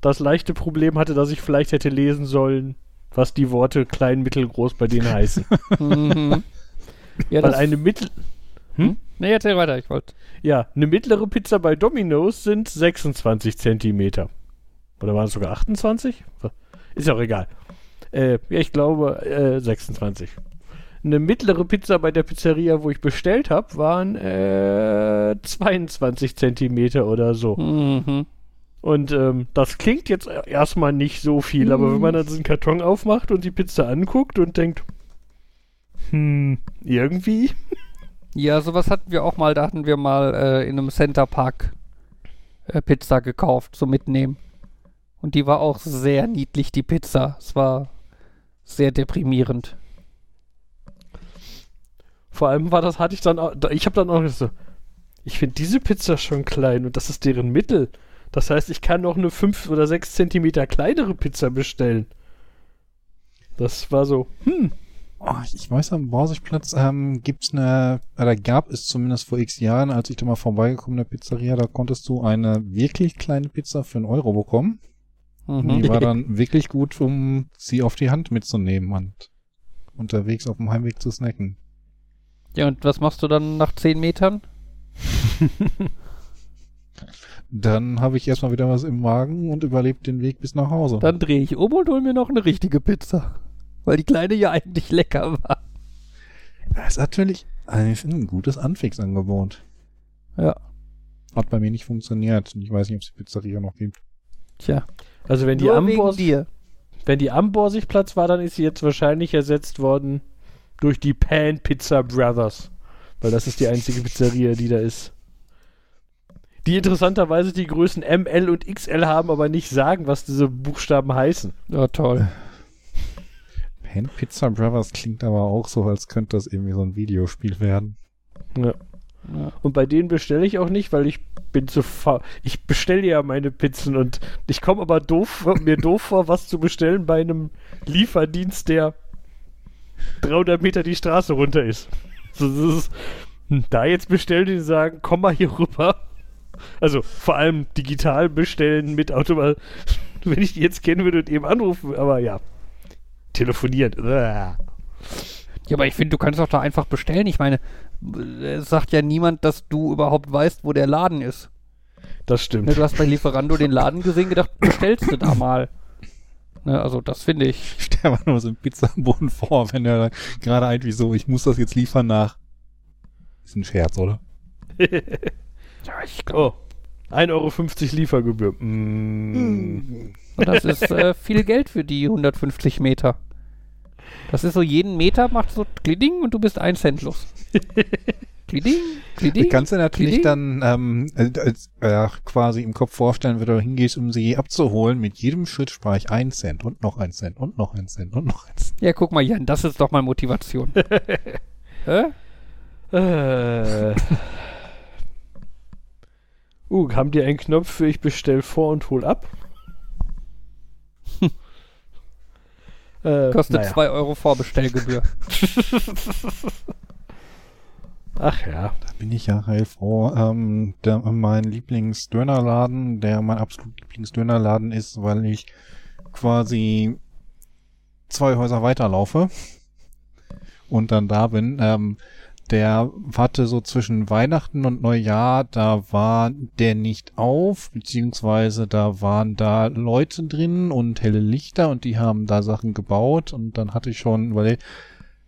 das leichte Problem hatte, dass ich vielleicht hätte lesen sollen, was die Worte klein, mittel, groß bei denen heißen. Mhm. Ja, Weil das, eine mittel hm? Nee, erzähl weiter, ich wollte. ja, eine mittlere Pizza bei Domino's sind 26 Zentimeter. Oder waren es sogar 28? Ist ja auch egal. Äh, ja, ich glaube äh, 26. Eine mittlere Pizza bei der Pizzeria, wo ich bestellt habe, waren äh, 22 Zentimeter oder so. Mhm. Und ähm, das klingt jetzt erstmal nicht so viel, aber wenn man dann diesen Karton aufmacht und die Pizza anguckt und denkt, hm, irgendwie, Ja, sowas hatten wir auch mal, da hatten wir mal äh, in einem Center Park äh, Pizza gekauft, so mitnehmen. Und die war auch sehr niedlich, die Pizza. Es war sehr deprimierend. vor allem war das, hatte ich dann auch, ich habe dann auch so, ich finde diese Pizza schon klein und das ist deren Mittel. Das heißt, ich kann noch eine 5 oder 6 Zentimeter kleinere Pizza bestellen. Das war so, hm, Oh, ich weiß, am Borsigplatz ähm, gibt's eine, oder gab es zumindest vor x Jahren, als ich da mal vorbeigekommen in der Pizzeria, da konntest du eine wirklich kleine Pizza für einen Euro bekommen. Mhm. Die war dann wirklich gut, um sie auf die Hand mitzunehmen und unterwegs auf dem Heimweg zu snacken. Ja, und was machst du dann nach 10 Metern? Dann habe ich erstmal wieder was im Magen und überlebt den Weg bis nach Hause. Dann drehe ich um und hol mir noch eine richtige Pizza. Weil die kleine ja eigentlich lecker war. Das ist natürlich ein gutes Anfixangebot. Ja. Hat bei mir nicht funktioniert. Ich weiß nicht, ob es die Pizzeria noch gibt. Tja. Also wenn die dir. wenn die am Borsigplatz war, dann ist sie jetzt wahrscheinlich ersetzt worden durch die Pan Pizza Brothers. Weil das ist die einzige Pizzeria, die da ist. Die interessanterweise die Größen M, L und XL haben, aber nicht sagen, was diese Buchstaben heißen. Ja, toll. Pan Pizza Brothers klingt aber auch so, als könnte das irgendwie so ein Videospiel werden. Ja. Und bei denen bestelle ich auch nicht, weil ich bin zu faul. Ich bestelle ja meine Pizzen und ich komme aber doof, mir doof vor, was zu bestellen bei einem Lieferdienst, der 300 Meter die Straße runter ist. So, ist hm, da jetzt bestellen die sagen, komm mal hier rüber. Also vor allem digital bestellen mit Automat. Wenn ich die jetzt kennen würde und eben anrufen, aber ja. Telefonieren. Uah. Ja, aber ich finde, du kannst doch da einfach bestellen. Ich meine, es sagt ja niemand, dass du überhaupt weißt, wo der Laden ist. Das Ne, stimmt. du hast bei Lieferando den Laden gesehen, gedacht, bestellst du da mal. Ne, also das finde ich. Ich stelle mir nur so einen Pizzaboden vor, wenn er gerade eigentlich so, ich muss das jetzt liefern nach. Ist ein Scherz, oder? Ja, ich glaube, Oh. 1,50 Euro Liefergebühr. Mm. das ist äh, viel Geld für die 150 Meter. Das ist so, jeden Meter macht so Kliding und du bist ein Cent los. Kliding, Kliding. Du kannst dir natürlich Kliding. dann ähm, äh, als, äh, quasi im Kopf vorstellen, wenn du hingehst, um sie abzuholen, mit jedem Schritt spare ich einen Cent und noch einen Cent und noch einen Cent und noch einen Cent. Ja, guck mal, Jan, das ist doch mal Motivation. Hä? Äh. Uh, haben die einen Knopf für ich bestell vor und hol ab? Äh, Kostet 2 naja. Euro Vorbestellgebühr. Ach ja. Da bin ich ja heilfroh. Ähm, der, mein Lieblingsdönerladen, der mein absolut Lieblingsdönerladen ist, weil ich quasi zwei Häuser weiterlaufe und dann da bin. Ähm, der hatte so zwischen Weihnachten und Neujahr, da war der nicht auf, beziehungsweise da waren da Leute drin und helle Lichter und die haben da Sachen gebaut und dann hatte ich schon überlegt,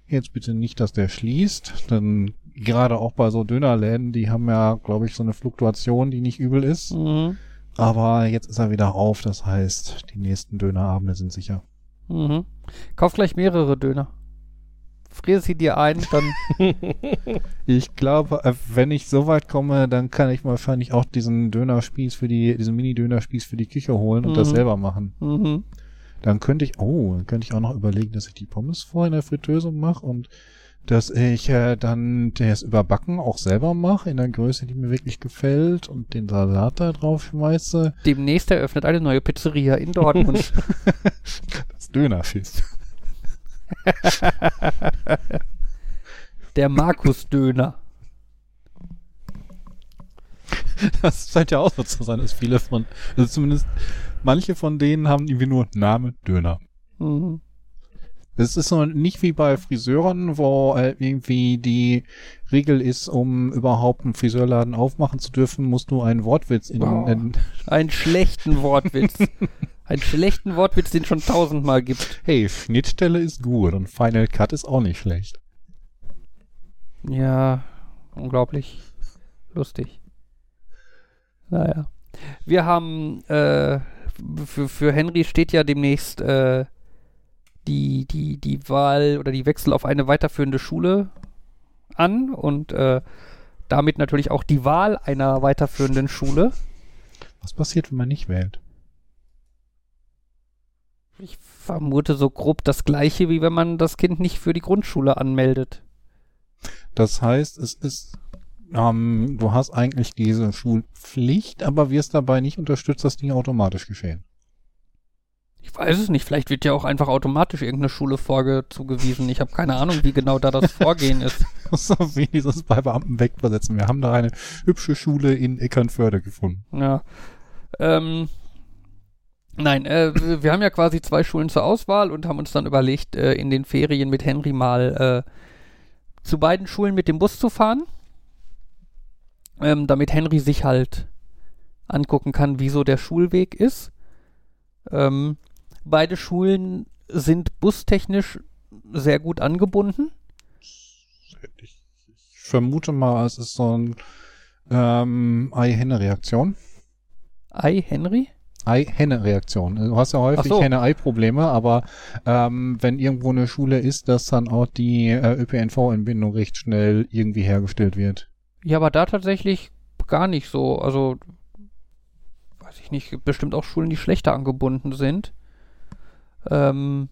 jetzt bitte nicht, dass der schließt, dann gerade auch bei so Dönerläden, die haben ja, glaube ich, so eine Fluktuation, die nicht übel ist. Mhm. Aber jetzt ist er wieder auf, das heißt, die nächsten Dönerabende sind sicher. Mhm. Kauf gleich mehrere Döner. Friere sie dir ein, dann. ich glaube, äh, wenn ich so weit komme, dann kann ich wahrscheinlich auch diesen Dönerspieß für die, diesen Mini-Dönerspieß für die Küche holen und mhm. das selber machen. Mhm. Dann könnte ich, oh, dann könnte ich auch noch überlegen, dass ich die Pommes vorher in der Fritteuse mache und dass ich äh, dann das Überbacken auch selber mache in der Größe, die mir wirklich gefällt und den Salat da drauf schmeiße. Demnächst eröffnet eine neue Pizzeria in Dortmund. das Dönerschiff. der Markus-Döner. Das scheint ja auch so zu sein, dass viele von, also zumindest manche von denen haben irgendwie nur Name Döner. Mhm. Es ist so nicht wie bei Friseuren, wo äh, irgendwie die Regel ist, um überhaupt einen Friseurladen aufmachen zu dürfen, musst du einen Wortwitz in, oh, in einen schlechten Wortwitz. einen schlechten Wortwitz, den schon tausendmal gibt. Hey, Schnittstelle ist gut und Final Cut ist auch nicht schlecht. Ja, unglaublich lustig. Naja. Wir haben äh, für, für Henry steht ja demnächst äh, die, die, die Wahl oder die Wechsel auf eine weiterführende Schule an und äh, damit natürlich auch die Wahl einer weiterführenden Schule. Was passiert, wenn man nicht wählt? Ich vermute so grob das gleiche, wie wenn man das Kind nicht für die Grundschule anmeldet. Das heißt, es ist, ähm, du hast eigentlich diese Schulpflicht, aber wirst dabei nicht unterstützt, dass Dinge automatisch geschehen. Ich weiß es nicht. Vielleicht wird ja auch einfach automatisch irgendeine Schule vorgezugewiesen. Ich habe keine Ahnung, wie genau da das Vorgehen ist. so wie dieses bei Beamten wegversetzen. Wir haben da eine hübsche Schule in Eckernförde gefunden. Ja. Ähm, nein, äh, wir haben ja quasi zwei Schulen zur Auswahl und haben uns dann überlegt, äh, in den Ferien mit Henry mal äh, zu beiden Schulen mit dem Bus zu fahren. Ähm, damit Henry sich halt angucken kann, wieso der Schulweg ist. Ähm, Beide Schulen sind bustechnisch sehr gut angebunden. Ich, vermute mal, es ist so ein ähm, Ei-Henne-Reaktion. Ei-Henry? Ei-Henne-Reaktion. Du hast ja häufig so. Henne-Ei-Probleme, aber ähm, wenn irgendwo eine Schule ist, dass dann auch die äh, ÖPNV-Entbindung recht schnell irgendwie hergestellt wird. Ja, aber da tatsächlich gar nicht so. Also, weiß ich nicht, bestimmt auch Schulen, die schlechter angebunden sind. Ähm,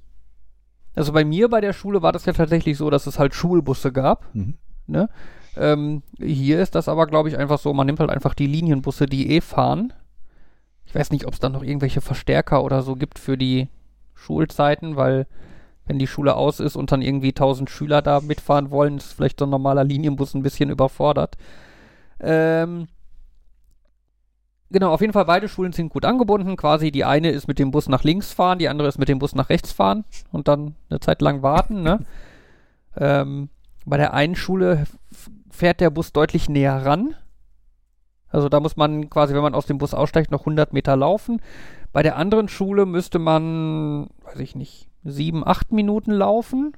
also bei mir bei der Schule war das ja tatsächlich so, dass es halt Schulbusse gab. Mhm. Ne? Ähm, hier ist das aber, glaube ich, einfach so, man nimmt halt einfach die Linienbusse, die eh fahren. Ich weiß nicht, ob es dann noch irgendwelche Verstärker oder so gibt für die Schulzeiten, weil wenn die Schule aus ist und dann irgendwie 1000 Schüler da mitfahren wollen, ist vielleicht so ein normaler Linienbus ein bisschen überfordert. Ähm, Genau, auf jeden Fall beide Schulen sind gut angebunden. Quasi die eine ist mit dem Bus nach links fahren, die andere ist mit dem Bus nach rechts fahren und dann eine Zeit lang warten. Ne? ähm, bei der einen Schule fährt der Bus deutlich näher ran. Also da muss man quasi, wenn man aus dem Bus aussteigt, noch 100 Meter laufen. Bei der anderen Schule müsste man, weiß ich nicht, sieben, acht Minuten laufen.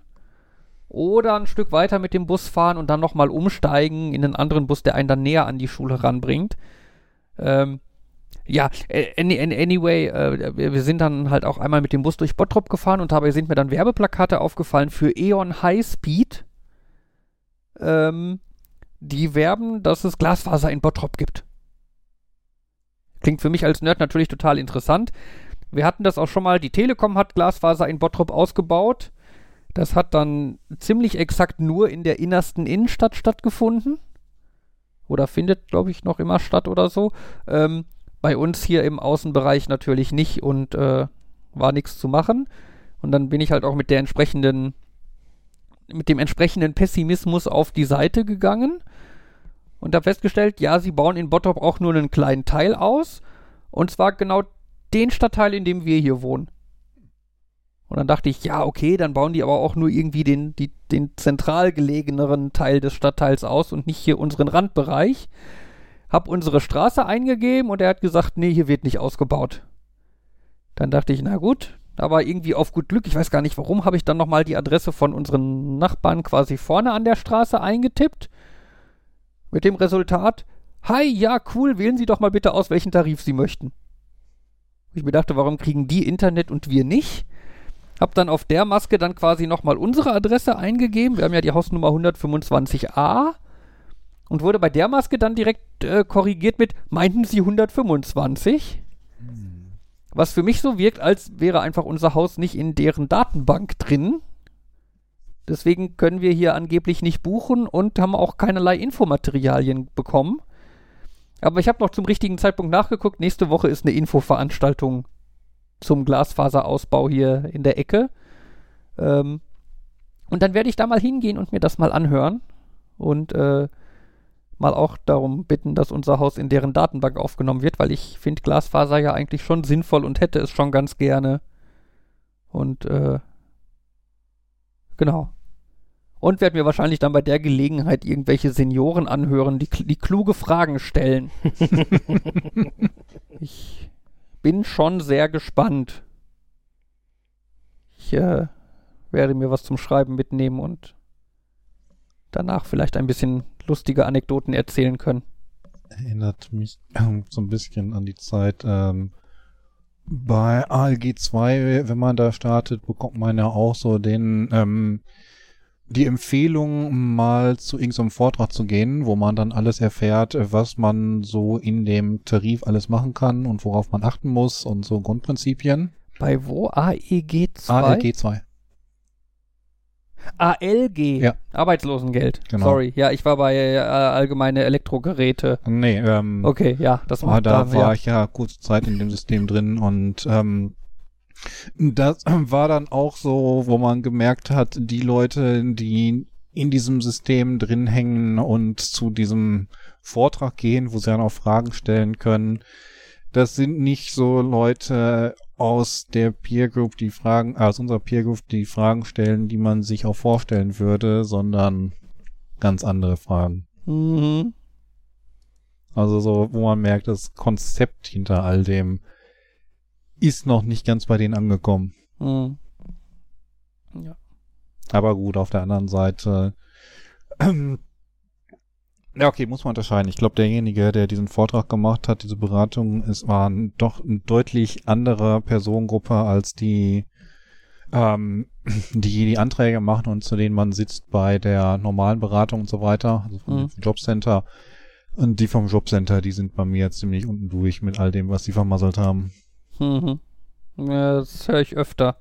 Oder ein Stück weiter mit dem Bus fahren und dann nochmal umsteigen in einen anderen Bus, der einen dann näher an die Schule ranbringt. Ähm, ja, anyway, äh, wir sind dann halt auch einmal mit dem Bus durch Bottrop gefahren und dabei sind mir dann Werbeplakate aufgefallen für E.ON High Speed. Ähm, die werben, dass es Glasfaser in Bottrop gibt. Klingt für mich als Nerd natürlich total interessant. Wir hatten das auch schon mal, die Telekom hat Glasfaser in Bottrop ausgebaut. Das hat dann ziemlich exakt nur in der innersten Innenstadt stattgefunden oder findet, glaube ich, noch immer statt oder so. Ähm, bei uns hier im Außenbereich natürlich nicht und äh, war nichts zu machen. Und dann bin ich halt auch mit der entsprechenden, mit dem entsprechenden Pessimismus auf die Seite gegangen und habe festgestellt, ja, sie bauen in Bottrop auch nur einen kleinen Teil aus. Und zwar genau den Stadtteil, in dem wir hier wohnen. Und dann dachte ich, ja, okay, dann bauen die aber auch nur irgendwie den, die, den zentral gelegeneren Teil des Stadtteils aus und nicht hier unseren Randbereich. Hab unsere Straße eingegeben und er hat gesagt, nee, hier wird nicht ausgebaut. Dann dachte ich, na gut, aber irgendwie auf gut Glück, ich weiß gar nicht warum, habe ich dann nochmal die Adresse von unseren Nachbarn quasi vorne an der Straße eingetippt. Mit dem Resultat, hi, ja, cool, wählen Sie doch mal bitte aus, welchen Tarif Sie möchten. Ich mir dachte, warum kriegen die Internet und wir nicht? Hab dann auf der Maske dann quasi nochmal unsere Adresse eingegeben. Wir haben ja die Hausnummer 125a. Und wurde bei der Maske dann direkt äh, korrigiert mit, meinten Sie 125? Was für mich so wirkt, als wäre einfach unser Haus nicht in deren Datenbank drin. Deswegen können wir hier angeblich nicht buchen und haben auch keinerlei Infomaterialien bekommen. Aber ich habe noch zum richtigen Zeitpunkt nachgeguckt. Nächste Woche ist eine Infoveranstaltung zum Glasfaserausbau hier in der Ecke. Ähm, und dann werde ich da mal hingehen und mir das mal anhören. Und äh, mal auch darum bitten, dass unser Haus in deren Datenbank aufgenommen wird, weil ich finde Glasfaser ja eigentlich schon sinnvoll und hätte es schon ganz gerne. Und äh, genau. Und werde mir wahrscheinlich dann bei der Gelegenheit irgendwelche Senioren anhören, die, die kluge Fragen stellen. ich bin schon sehr gespannt. Ich äh, werde mir was zum Schreiben mitnehmen und danach vielleicht ein bisschen lustige Anekdoten erzählen können. Erinnert mich äh, so ein bisschen an die Zeit ähm, bei ALG 2, wenn man da startet, bekommt man ja auch so den ähm, die Empfehlung, mal zu irgendeinem Vortrag zu gehen, wo man dann alles erfährt, was man so in dem Tarif alles machen kann und worauf man achten muss und so Grundprinzipien. Bei wo? AEG 2? ALG 2. ALG, Ja. Arbeitslosengeld. Genau. Sorry, ja, ich war bei äh, allgemeine Elektrogeräte. Nee, ähm, Okay, ja, das Ah, macht da da, war ja. ich ja kurze Zeit in dem System drin und ähm, das war dann auch so, wo man gemerkt hat, die Leute, die in diesem System drin hängen und zu diesem Vortrag gehen, wo sie dann auch Fragen stellen können, das sind nicht so Leute aus der Peer Group, die Fragen, aus unserer Peer Group, die Fragen stellen, die man sich auch vorstellen würde, sondern ganz andere Fragen. Mhm. Also so, wo man merkt, das Konzept hinter all dem ist noch nicht ganz bei denen angekommen. Mhm. Aber gut, auf der anderen Seite. Ähm, ja, okay, muss man unterscheiden. Ich glaube, derjenige, der diesen Vortrag gemacht hat, diese Beratung, es war ein, doch eine deutlich andere Personengruppe als die, ähm, die die Anträge machen und zu denen man sitzt bei der normalen Beratung und so weiter, also vom Mhm. Jobcenter. Und die vom Jobcenter, die sind bei mir ziemlich unten durch mit all dem, was sie vermasselt haben. Mhm. Ja, das höre ich öfter.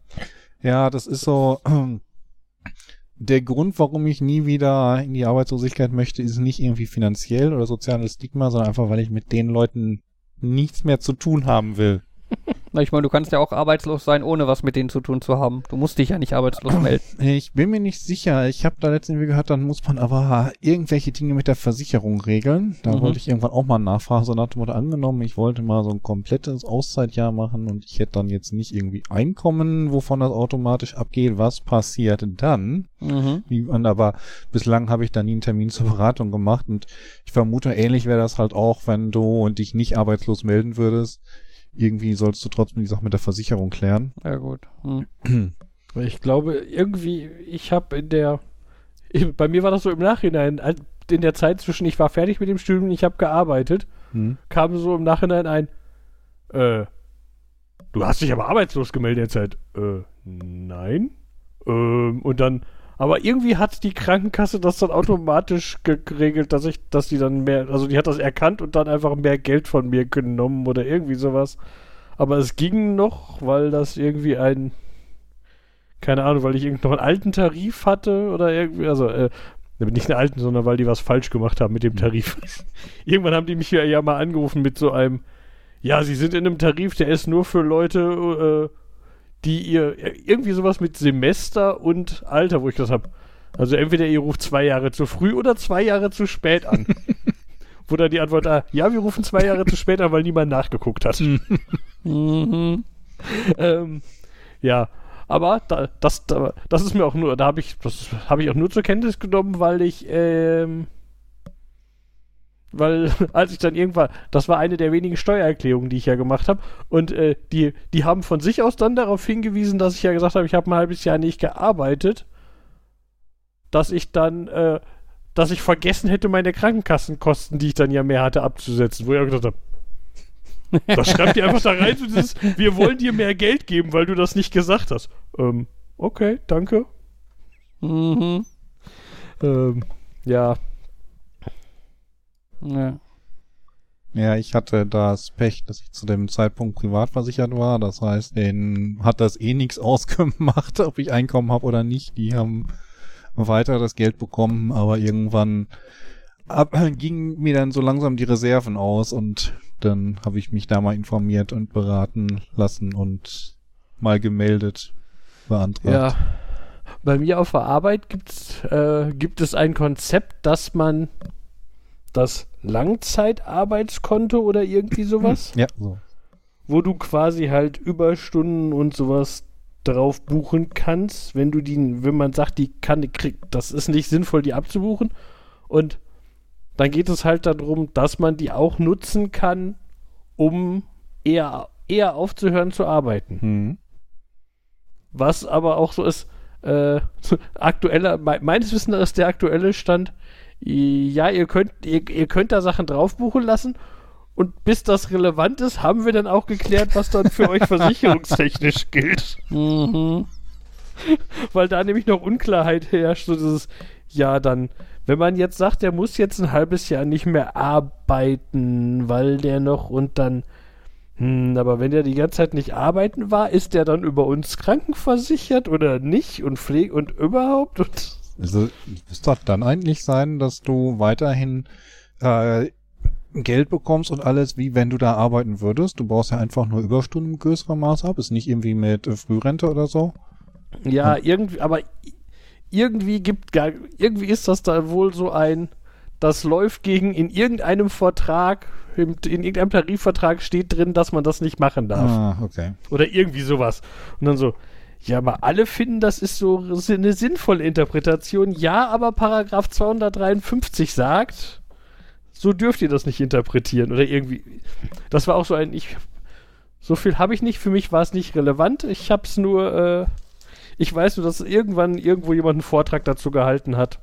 Ja, das ist so. Der Grund, warum ich nie wieder in die Arbeitslosigkeit möchte, ist nicht irgendwie finanziell oder soziales Stigma, sondern einfach, weil ich mit den Leuten nichts mehr zu tun haben will. Na, ich meine, du kannst ja auch arbeitslos sein, ohne was mit denen zu tun zu haben. Du musst dich ja nicht arbeitslos melden. Ich bin mir nicht sicher. Ich habe da letztens gehört, dann muss man aber irgendwelche Dinge mit der Versicherung regeln. Da Mhm. wollte ich irgendwann auch mal nachfragen. So nach dem Motto angenommen, ich wollte mal so ein komplettes Auszeitjahr machen und ich hätte dann jetzt nicht irgendwie Einkommen, wovon das automatisch abgeht. Was passiert dann? Mhm. Wie- Und aber bislang habe ich da nie einen Termin zur Beratung gemacht und ich vermute, ähnlich wäre das halt auch, wenn du dich nicht arbeitslos melden würdest. Irgendwie sollst du trotzdem die Sache mit der Versicherung klären. Ja, gut. Weil ich glaube, irgendwie, ich habe in der, ich, bei mir war das so im Nachhinein, in der Zeit zwischen, ich war fertig mit dem Studium und ich habe gearbeitet, Hm? kam so im Nachhinein ein, äh, du hast dich aber arbeitslos gemeldet derzeit. Äh, nein. Ähm, und dann, aber irgendwie hat die Krankenkasse das dann automatisch ge- geregelt, dass ich, dass die dann mehr, also die hat das erkannt und dann einfach mehr Geld von mir genommen oder irgendwie sowas. Aber es ging noch, weil das irgendwie ein, keine Ahnung, weil ich irgendwie noch einen alten Tarif hatte oder irgendwie, also, äh, nicht einen alten, sondern weil die was falsch gemacht haben mit dem Tarif. Irgendwann haben die mich ja, ja mal angerufen mit so einem, ja, sie sind in einem Tarif, der ist nur für Leute, äh, die ihr irgendwie sowas mit Semester und Alter, wo ich das habe. Also entweder ihr ruft zwei Jahre zu früh oder zwei Jahre zu spät an. wo dann die Antwort da, ja, wir rufen zwei Jahre zu spät an, weil niemand nachgeguckt hat. mhm. ähm, ja, aber da, das, da, das ist mir auch nur, da habe ich, das habe ich auch nur zur Kenntnis genommen, weil ich, ähm, weil als ich dann irgendwann, das war eine der wenigen Steuererklärungen, die ich ja gemacht habe, und äh, die, die haben von sich aus dann darauf hingewiesen, dass ich ja gesagt habe, ich habe ein halbes Jahr nicht gearbeitet, dass ich dann, äh, dass ich vergessen hätte, meine Krankenkassenkosten, die ich dann ja mehr hatte, abzusetzen, wo ich auch gesagt habe, das schreibt ihr einfach da rein, so dieses, wir wollen dir mehr Geld geben, weil du das nicht gesagt hast. Ähm, okay, danke. Mhm. Ähm, ja, ja. Ja, ich hatte das Pech, dass ich zu dem Zeitpunkt privat versichert war. Das heißt, denen hat das eh nichts ausgemacht, ob ich Einkommen habe oder nicht. Die haben weiter das Geld bekommen, aber irgendwann ab, gingen mir dann so langsam die Reserven aus und dann habe ich mich da mal informiert und beraten lassen und mal gemeldet, beantragt. Ja, bei mir auf der Arbeit gibt's, äh, gibt es ein Konzept, dass man das Langzeitarbeitskonto oder irgendwie sowas. Ja, so. Wo du quasi halt Überstunden und sowas drauf buchen kannst, wenn du die, wenn man sagt, die kann, kriegt, das ist nicht sinnvoll, die abzubuchen. Und dann geht es halt darum, dass man die auch nutzen kann, um eher, eher aufzuhören zu arbeiten. Mhm. Was aber auch so ist, äh, aktueller, me meines Wissens ist der aktuelle Stand, ja, ihr könnt, ihr, ihr könnt da Sachen drauf buchen lassen und bis das relevant ist, haben wir dann auch geklärt, was dann für euch versicherungstechnisch gilt. Mhm. Weil da nämlich noch Unklarheit herrscht, so dieses, ja, dann, wenn man jetzt sagt, der muss jetzt ein halbes Jahr nicht mehr arbeiten, weil der noch und dann, hm, aber wenn der die ganze Zeit nicht arbeiten war, ist der dann über uns krankenversichert oder nicht und pflegt und überhaupt und also es doch dann eigentlich sein, dass du weiterhin äh, Geld bekommst und alles, wie wenn du da arbeiten würdest. Du baust ja einfach nur Überstunden im größeren Maß ab. Ist nicht irgendwie mit äh, Frührente oder so. Ja, hm. irgendwie, aber irgendwie gibt gar, irgendwie ist das da wohl so ein, das läuft gegen in irgendeinem Vertrag, in, in irgendeinem Tarifvertrag steht drin, dass man das nicht machen darf. Ah, okay. Oder irgendwie sowas. Und dann so, ja, aber alle finden, das ist so eine sinnvolle Interpretation. Ja, aber Paragraph 253 sagt, so dürft ihr das nicht interpretieren. Oder irgendwie. Das war auch so ein. Ich, so viel habe ich nicht. Für mich war es nicht relevant. Ich habe es nur. Äh, ich weiß nur, dass irgendwann irgendwo jemand einen Vortrag dazu gehalten hat.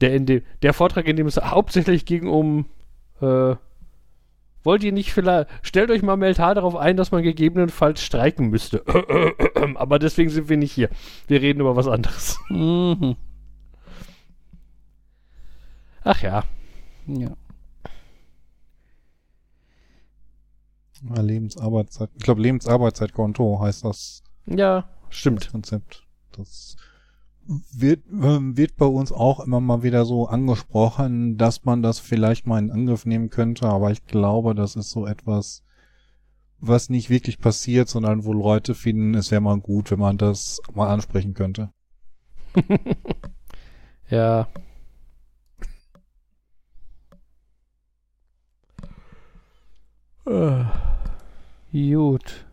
Der, in dem, der Vortrag, in dem es hauptsächlich ging um. Äh, Wollt ihr nicht vielleicht, stellt euch mal mental darauf ein, dass man gegebenenfalls streiken müsste. Aber deswegen sind wir nicht hier. Wir reden über was anderes. Mhm. Ach ja. Ja. Lebensarbeitszeit. Ich glaube, Lebensarbeitszeitkonto heißt das. Ja, stimmt. Das Konzept. Das wird, ähm, wird bei uns auch immer mal wieder so angesprochen, dass man das vielleicht mal in Angriff nehmen könnte, aber ich glaube, das ist so etwas, was nicht wirklich passiert, sondern wo Leute finden, es wäre mal gut, wenn man das mal ansprechen könnte. ja. Uh, gut.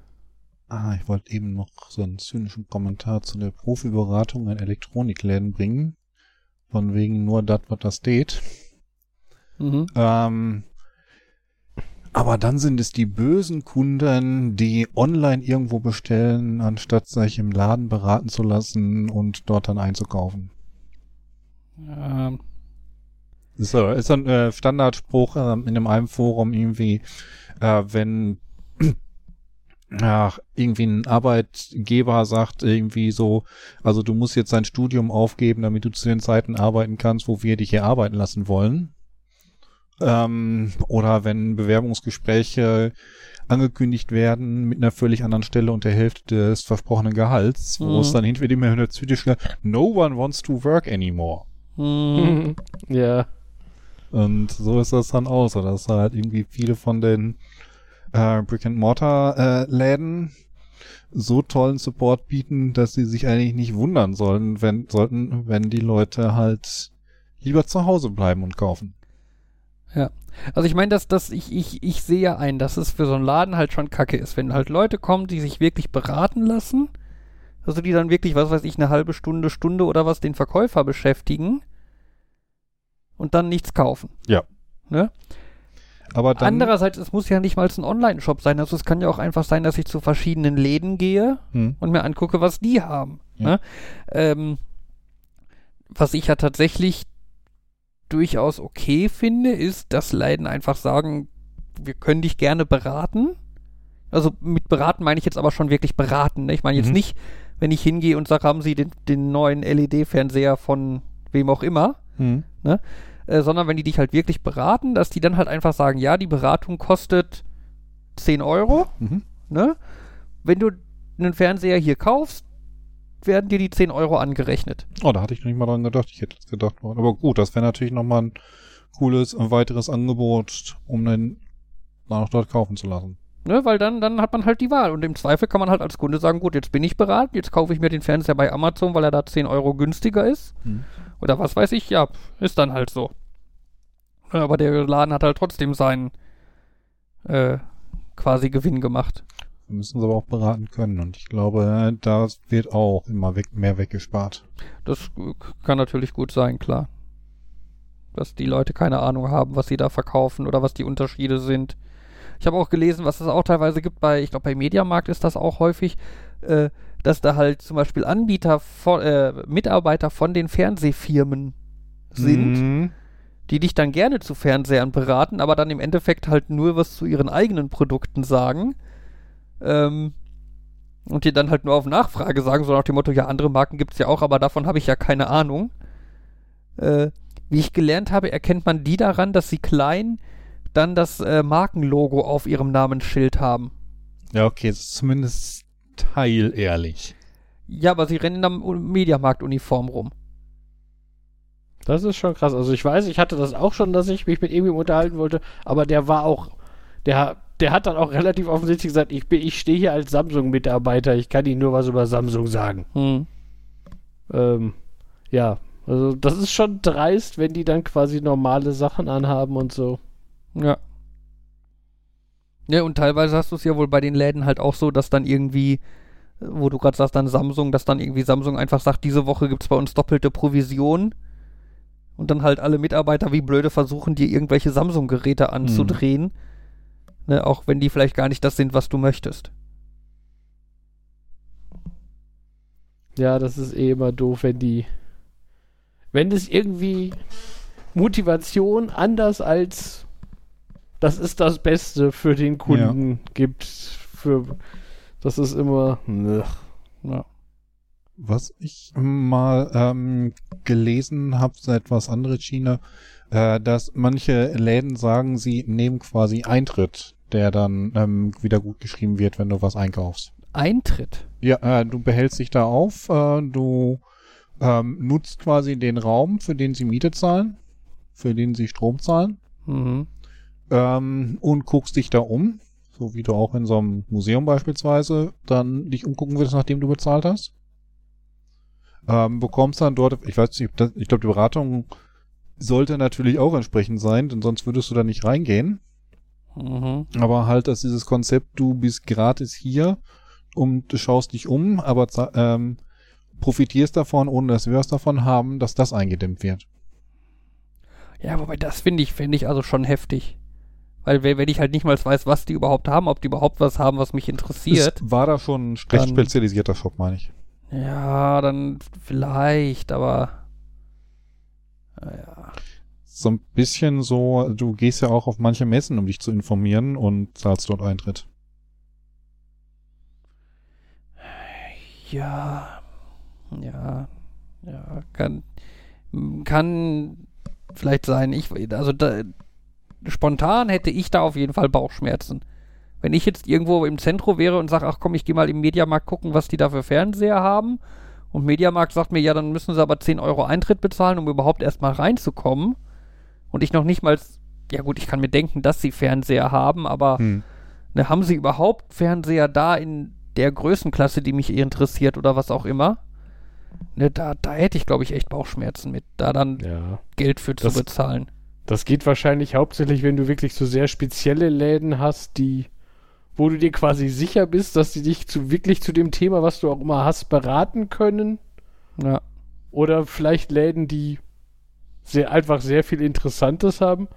Ah, ich wollte eben noch so einen zynischen Kommentar zu der Profiberatung in Elektronikläden bringen. Von wegen nur das, was da steht. Mhm. Ähm, aber dann sind es die bösen Kunden, die online irgendwo bestellen, anstatt sich im Laden beraten zu lassen und dort dann einzukaufen. Ähm. So, ist ein äh, Standardspruch äh, in einem Forum irgendwie, äh, wenn ach, irgendwie ein Arbeitgeber sagt irgendwie so, also du musst jetzt dein Studium aufgeben, damit du zu den Zeiten arbeiten kannst, wo wir dich hier arbeiten lassen wollen. Ähm, oder wenn Bewerbungsgespräche angekündigt werden mit einer völlig anderen Stelle und der Hälfte des versprochenen Gehalts, wo mhm. es dann hinter dem immer zynisch No one wants to work anymore. Mhm. ja. Und so ist das dann auch so, dass halt irgendwie viele von den äh, Brick-and-Mortar-Läden so tollen Support bieten, dass sie sich eigentlich nicht wundern sollen, wenn, sollten, wenn die Leute halt lieber zu Hause bleiben und kaufen. Ja. Also ich meine, dass, dass ich, ich, ich sehe ja ein, dass es für so einen Laden halt schon kacke ist, wenn halt Leute kommen, die sich wirklich beraten lassen, also die dann wirklich, was weiß ich, eine halbe Stunde, Stunde oder was den Verkäufer beschäftigen und dann nichts kaufen. Ja. Ne? Aber dann, Andererseits, es muss ja nicht mal ein Online-Shop sein. Also es kann ja auch einfach sein, dass ich zu verschiedenen Läden gehe hm. und mir angucke, was die haben. Ja. Ne? Ähm, was ich ja tatsächlich durchaus okay finde, ist, dass Läden einfach sagen, wir können dich gerne beraten. Also mit beraten meine ich jetzt aber schon wirklich beraten. Ne? Ich meine jetzt Mhm. nicht, wenn ich hingehe und sage, haben Sie den, den neuen LED-Fernseher von wem auch immer, hm. Äh, sondern wenn die dich halt wirklich beraten, dass die dann halt einfach sagen, ja, die Beratung kostet 10 Euro, Mhm. ne? Wenn du einen Fernseher hier kaufst, werden dir die 10 Euro angerechnet. Oh, da hatte ich noch nicht mal dran gedacht. Ich hätte jetzt gedacht, aber gut, das wäre natürlich nochmal ein cooles, ein weiteres Angebot, um den dort kaufen zu lassen. Ne, weil dann, dann hat man halt die Wahl. Und im Zweifel kann man halt als Kunde sagen, gut, jetzt bin ich beraten, jetzt kaufe ich mir den Fernseher bei Amazon, weil er da 10 Euro günstiger ist. Hm. Oder was weiß ich, ja, ist dann halt so. Ja, Aber der Laden hat halt trotzdem seinen äh, quasi Gewinn gemacht. Wir müssen sie aber auch beraten können. Und ich glaube, da wird auch immer weg, mehr weggespart. Das kann natürlich gut sein, klar. Dass die Leute keine Ahnung haben, was sie da verkaufen oder was die Unterschiede sind. Ich habe auch gelesen, was es auch teilweise gibt bei, ich glaube bei Mediamarkt ist das auch häufig, äh, dass da halt zum Beispiel Anbieter von, äh, Mitarbeiter von den Fernsehfirmen sind, Mhm. die dich dann gerne zu Fernsehern beraten, aber dann im Endeffekt halt nur was zu ihren eigenen Produkten sagen. Ähm, und dir dann halt nur auf Nachfrage sagen, so nach dem Motto, ja, andere Marken gibt's ja auch, aber davon habe ich ja keine Ahnung. Äh, wie ich gelernt habe, erkennt man die daran, dass sie klein dann das äh, Markenlogo auf ihrem Namensschild haben. Ja, okay, es ist zumindest teilehrlich. Ja, aber sie rennen in der Mediamarkt-Uniform rum. Das ist schon krass. Also ich weiß, ich hatte das auch schon, dass ich mich mit irgendjemandem unterhalten wollte, aber der war auch, der, der hat dann auch relativ offensichtlich gesagt, ich, bin- ich stehe hier als Samsung-Mitarbeiter, ich kann Ihnen nur was über Samsung sagen. Hm. Ähm, ja, also das ist schon dreist, wenn die dann quasi normale Sachen anhaben und so. Ja. Ja, und teilweise hast du es ja wohl bei den Läden halt auch so, dass dann irgendwie, äh, wo du gerade sagst, dann Samsung, dass dann irgendwie Samsung einfach sagt, diese Woche gibt's bei uns doppelte Provision. Und dann halt alle Mitarbeiter wie blöde versuchen, dir irgendwelche Samsung-Geräte anzudrehen. Ne, auch wenn die vielleicht gar nicht das sind, was du möchtest. Ja, das ist eh immer doof, wenn die, wenn es irgendwie Motivation anders als das ist das Beste für den Kunden gibt. Für das ist immer. Ugh. Ja. Was ich mal ähm, gelesen habe, ist etwas andere China, äh, dass manche Läden sagen, sie nehmen quasi Eintritt, der dann ähm, wieder gut geschrieben wird, wenn du was einkaufst. Eintritt. Ja, äh, du behältst dich da auf, äh, du ähm, nutzt quasi den Raum, für den sie Miete zahlen, für den sie Strom zahlen Mhm. Ähm, und guckst dich da um, so wie du auch in so einem Museum beispielsweise dann dich umgucken würdest, nachdem du bezahlt hast. Ähm, bekommst dann dort, ich weiß nicht, ich glaube, die Beratung sollte natürlich auch entsprechend sein, denn sonst würdest du da nicht reingehen. Mhm. Aber halt, dass dieses Konzept, du bist gratis hier und du schaust dich um, aber ähm, profitierst davon, ohne dass wir was davon haben, dass das eingedämmt wird. Ja, wobei das finde ich, finde ich also schon heftig. Weil wenn ich halt nicht mal weiß, was die überhaupt haben, ob die überhaupt was haben, was mich interessiert. Es war da schon ein recht spezialisierter Shop, meine ich. Ja, dann vielleicht, aber. Naja. So ein bisschen so, du gehst ja auch auf manche Messen, um dich zu informieren und zahlst dort Eintritt. Ja. Ja. Ja, kann. Kann vielleicht sein. Ich, also da, spontan hätte ich da auf jeden Fall Bauchschmerzen. Wenn ich jetzt irgendwo im Zentrum wäre und sage, ach komm, ich gehe mal im Mediamarkt gucken, was die da für Fernseher haben. Und Mediamarkt sagt mir, ja, dann müssen sie aber 10 Euro Eintritt bezahlen, um überhaupt erstmal reinzukommen. Und ich noch nicht mal, ja gut, ich kann mir denken, dass sie Fernseher haben, aber Hm. ne, haben sie überhaupt Fernseher da in der Größenklasse, die mich interessiert oder was auch immer, ne, da, da hätte ich, glaube ich, echt Bauchschmerzen mit, da dann Ja. Geld für zu Das- bezahlen. Das geht wahrscheinlich hauptsächlich, wenn du wirklich so sehr spezielle Läden hast, die, wo du dir quasi sicher bist, dass sie dich zu wirklich zu dem Thema, was du auch immer hast, beraten können. Ja. Oder vielleicht Läden, die sehr einfach sehr viel Interessantes haben.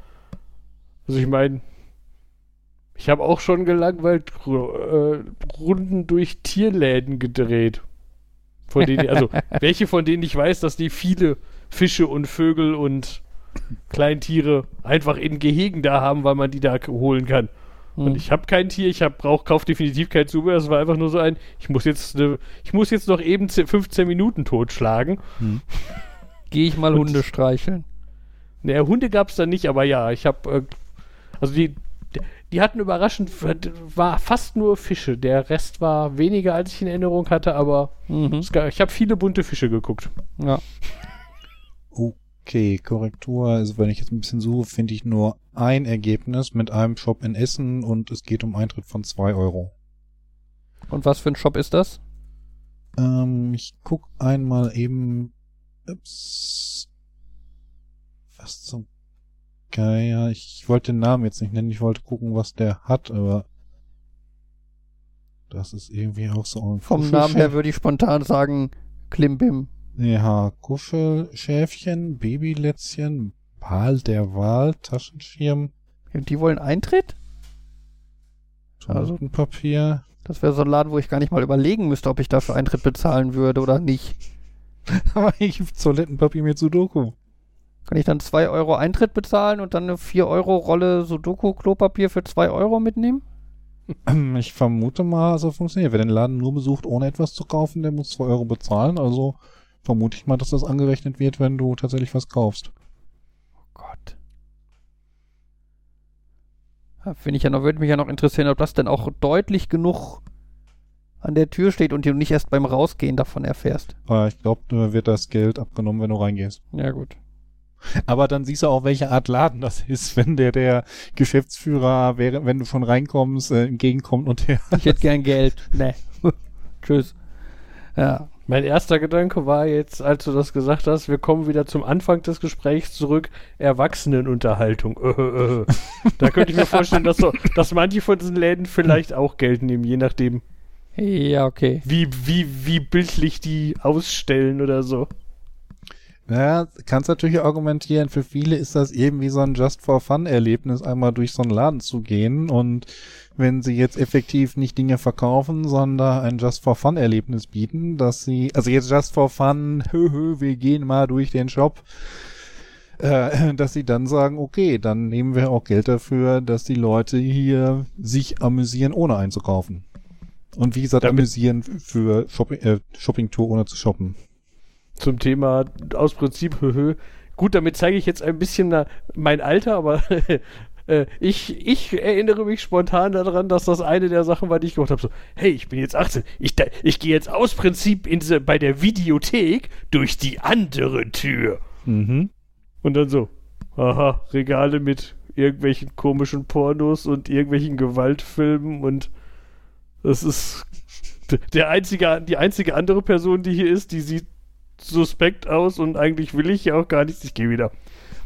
Also ich meine, ich habe auch schon gelangweilt äh, Runden durch Tierläden gedreht. Von denen, also welche von denen ich weiß, dass die viele Fische und Vögel und Kleintiere einfach in Gehegen da haben, weil man die da holen kann. Und Hm. ich habe kein Tier, ich hab, brauch, kauf definitiv kein Zubehör. Es war einfach nur so ein, ich muss jetzt, ne, ich muss jetzt noch eben 10, 15 Minuten totschlagen. Gehe ich mal Und- Hunde streicheln. Naja, Hunde gab es da nicht, aber ja, ich habe, äh, also die, die hatten überraschend, war fast nur Fische. Der Rest war weniger, als ich in Erinnerung hatte, aber Mhm. gab, ich habe viele bunte Fische geguckt. Ja. Okay, Korrektur. Also wenn ich jetzt ein bisschen suche, finde ich nur ein Ergebnis mit einem Shop in Essen und es geht um Eintritt von 2 Euro. Und was für ein Shop ist das? Ähm, ich guck einmal eben. Ups. Was zum Geier. Ich wollte den Namen jetzt nicht nennen. Ich wollte gucken, was der hat, aber das ist irgendwie auch so ein Vom Namen her würde ich spontan sagen Klimbim. Ja, Kuschelschäfchen, Babylätzchen, Wal der Wahl, Taschenschirm, Und die wollen Eintritt? Also- Toilettenpapier. Das wäre so ein Laden, wo ich gar nicht mal überlegen müsste, ob ich dafür Eintritt bezahlen würde oder nicht. Aber ich Toilettenpapier mit Sudoku. Kann ich dann 2 Euro Eintritt bezahlen und dann eine 4 Euro Rolle Sudoku-Klopapier für 2 Euro mitnehmen? Ich vermute mal, so funktioniert. Wer den Laden nur besucht, ohne etwas zu kaufen, der muss 2 Euro bezahlen. Also vermute ich mal, dass das angerechnet wird, wenn du tatsächlich was kaufst. Oh Gott. Ja, Finde ich ja noch, würde mich ja noch interessieren, ob das denn auch deutlich genug an der Tür steht und du nicht erst beim Rausgehen davon erfährst. Aber ich glaube, dir wird das Geld abgenommen, wenn du reingehst. Ja, gut. Aber dann siehst du auch, welche Art Laden das ist, wenn der der Geschäftsführer, wäre, wenn du schon reinkommst, äh, entgegenkommt und der Ich hätte gern Geld. Nee. Tschüss. Ja. Mein erster Gedanke war jetzt, als du das gesagt hast, wir kommen wieder zum Anfang des Gesprächs zurück, Erwachsenenunterhaltung. Äh, äh. Da könnte ich mir vorstellen, dass, so, dass manche von diesen Läden vielleicht auch Geld nehmen, je nachdem, Ja, okay. wie, wie, wie bildlich die ausstellen oder so. Ja, kannst natürlich argumentieren, für viele ist das irgendwie so ein Just-for-Fun-Erlebnis, einmal durch so einen Laden zu gehen und wenn sie jetzt effektiv nicht Dinge verkaufen, sondern ein Just-for-Fun-Erlebnis bieten, dass sie, also jetzt Just-for-Fun, hö, hö, wir gehen mal durch den Shop, äh, dass sie dann sagen, okay, dann nehmen wir auch Geld dafür, dass die Leute hier sich amüsieren, ohne einzukaufen. Und wie gesagt, Damit- amüsieren für Shopping, äh, Shopping-Tour ohne zu shoppen. Zum Thema aus Prinzip, höhö. Gut, damit zeige ich jetzt ein bisschen mein Alter, aber äh, ich, ich erinnere mich spontan daran, dass das eine der Sachen war, die ich gemacht habe. So, hey, ich bin jetzt 18. Ich, da- ich gehe jetzt aus Prinzip in, diese- bei der Videothek durch die andere Tür. Mhm. Und dann so, aha, Regale mit irgendwelchen komischen Pornos und irgendwelchen Gewaltfilmen und das ist der einzige, die einzige andere Person, die hier ist, die sieht suspekt aus und eigentlich will ich ja auch gar nichts. Ich gehe wieder.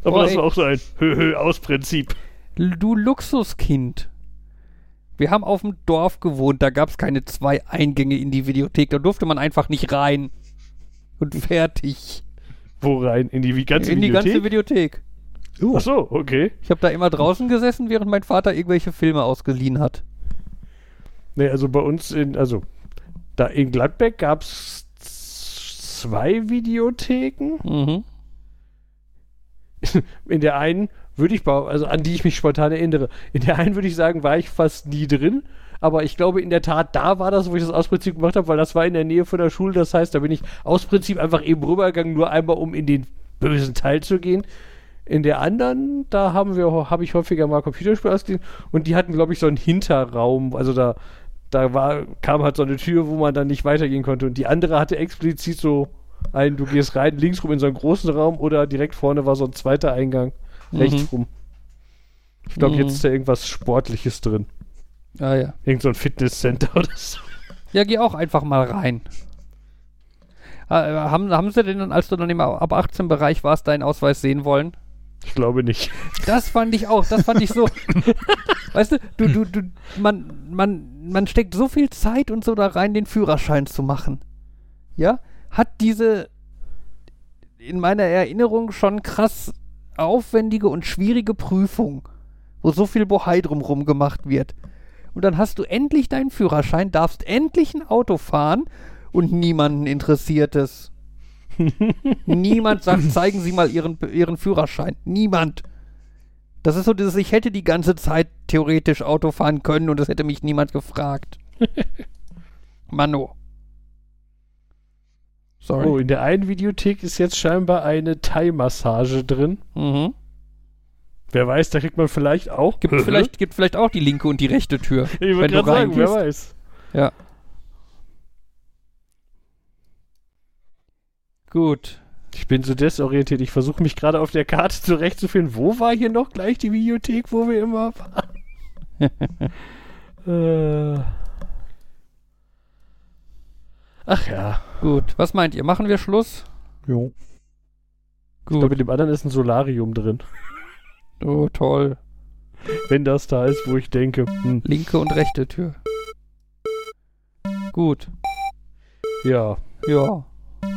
Aber Boah, das war auch so ein Höhö aus Prinzip. Du Luxuskind. Wir haben auf dem Dorf gewohnt, da gab es keine zwei Eingänge in die Videothek, da durfte man einfach nicht rein. Und fertig. Wo rein? In die ganze in die Videothek? ganze Videothek. Uh. Ach so, okay. Ich habe da immer draußen gesessen, während mein Vater irgendwelche Filme ausgeliehen hat. Nee, also bei uns in, also da in Gladbeck gab es zwei Videotheken. Mhm. In der einen würde ich, also an die ich mich spontan erinnere, in der einen würde ich sagen, war ich fast nie drin. Aber ich glaube in der Tat, da war das, wo ich das aus Prinzip gemacht habe, weil das war in der Nähe von der Schule. Das heißt, da bin ich aus Prinzip einfach eben rübergegangen, nur einmal, um in den bösen Teil zu gehen. In der anderen, da haben wir, habe ich häufiger mal Computerspiele ausgeliehen und die hatten, glaube ich, so einen Hinterraum. Also da, da war, kam halt so eine Tür, wo man dann nicht weitergehen konnte. Und die andere hatte explizit so einen, du gehst rein, links rum in so einen großen Raum oder direkt vorne war so ein zweiter Eingang, rechts Mhm. rum. Ich glaube, Mhm. jetzt ist da irgendwas Sportliches drin. Ah ja. Irgend so ein Fitnesscenter oder so. Ja, geh auch einfach mal rein. Äh, haben, haben sie denn, als du dann im ab 18 Bereich warst, deinen Ausweis sehen wollen? Ich glaube nicht. Das fand ich auch, das fand ich so. weißt du, du, du, du, man, man, man steckt so viel Zeit und so da rein, den Führerschein zu machen. Ja? Hat diese in meiner Erinnerung schon krass aufwendige und schwierige Prüfung, wo so viel Bohai drumrum gemacht wird. Und dann hast du endlich deinen Führerschein, darfst endlich ein Auto fahren und niemanden interessiert es. Niemand sagt, zeigen Sie mal Ihren, Ihren Führerschein. Niemand. Das ist so dieses, ich hätte die ganze Zeit theoretisch Auto fahren können und es hätte mich niemand gefragt. Mano. Sorry. Oh, in der einen Videothek ist jetzt scheinbar eine Thai-Massage drin. Mhm. Wer weiß, da kriegt man vielleicht auch. Gibt, vielleicht, gibt vielleicht auch die linke und die rechte Tür. Ich wollte gerade sagen, wer weiß. Ja. Gut. Ich bin so desorientiert. Ich versuche mich gerade auf der Karte zurechtzufinden. Wo war hier noch gleich die Videothek, wo wir immer waren? äh. Ach ja. Gut. Was meint ihr? Machen wir Schluss? Jo. Gut. Ich glaube, mit dem anderen ist ein Solarium drin. Oh, toll. Wenn das da ist, wo ich denke. Hm. Linke und rechte Tür. Gut. Ja. Ja.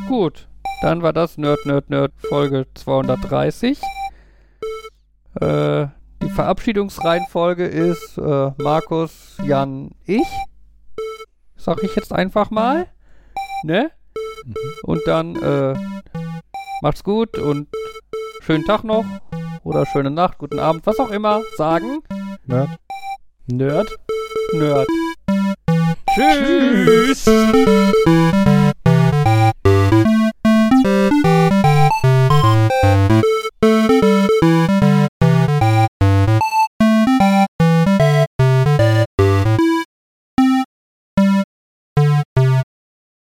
Gut. Dann war das Nerd, Nerd, Nerd Folge 230. Äh, die Verabschiedungsreihenfolge ist äh, Markus, Jan, ich. Sag ich jetzt einfach mal. Ne? Mhm. Und dann äh, macht's gut und schönen Tag noch. Oder schöne Nacht, guten Abend, was auch immer. Sagen. Nerd. Nerd. Nerd. Tschüss. Tschüss.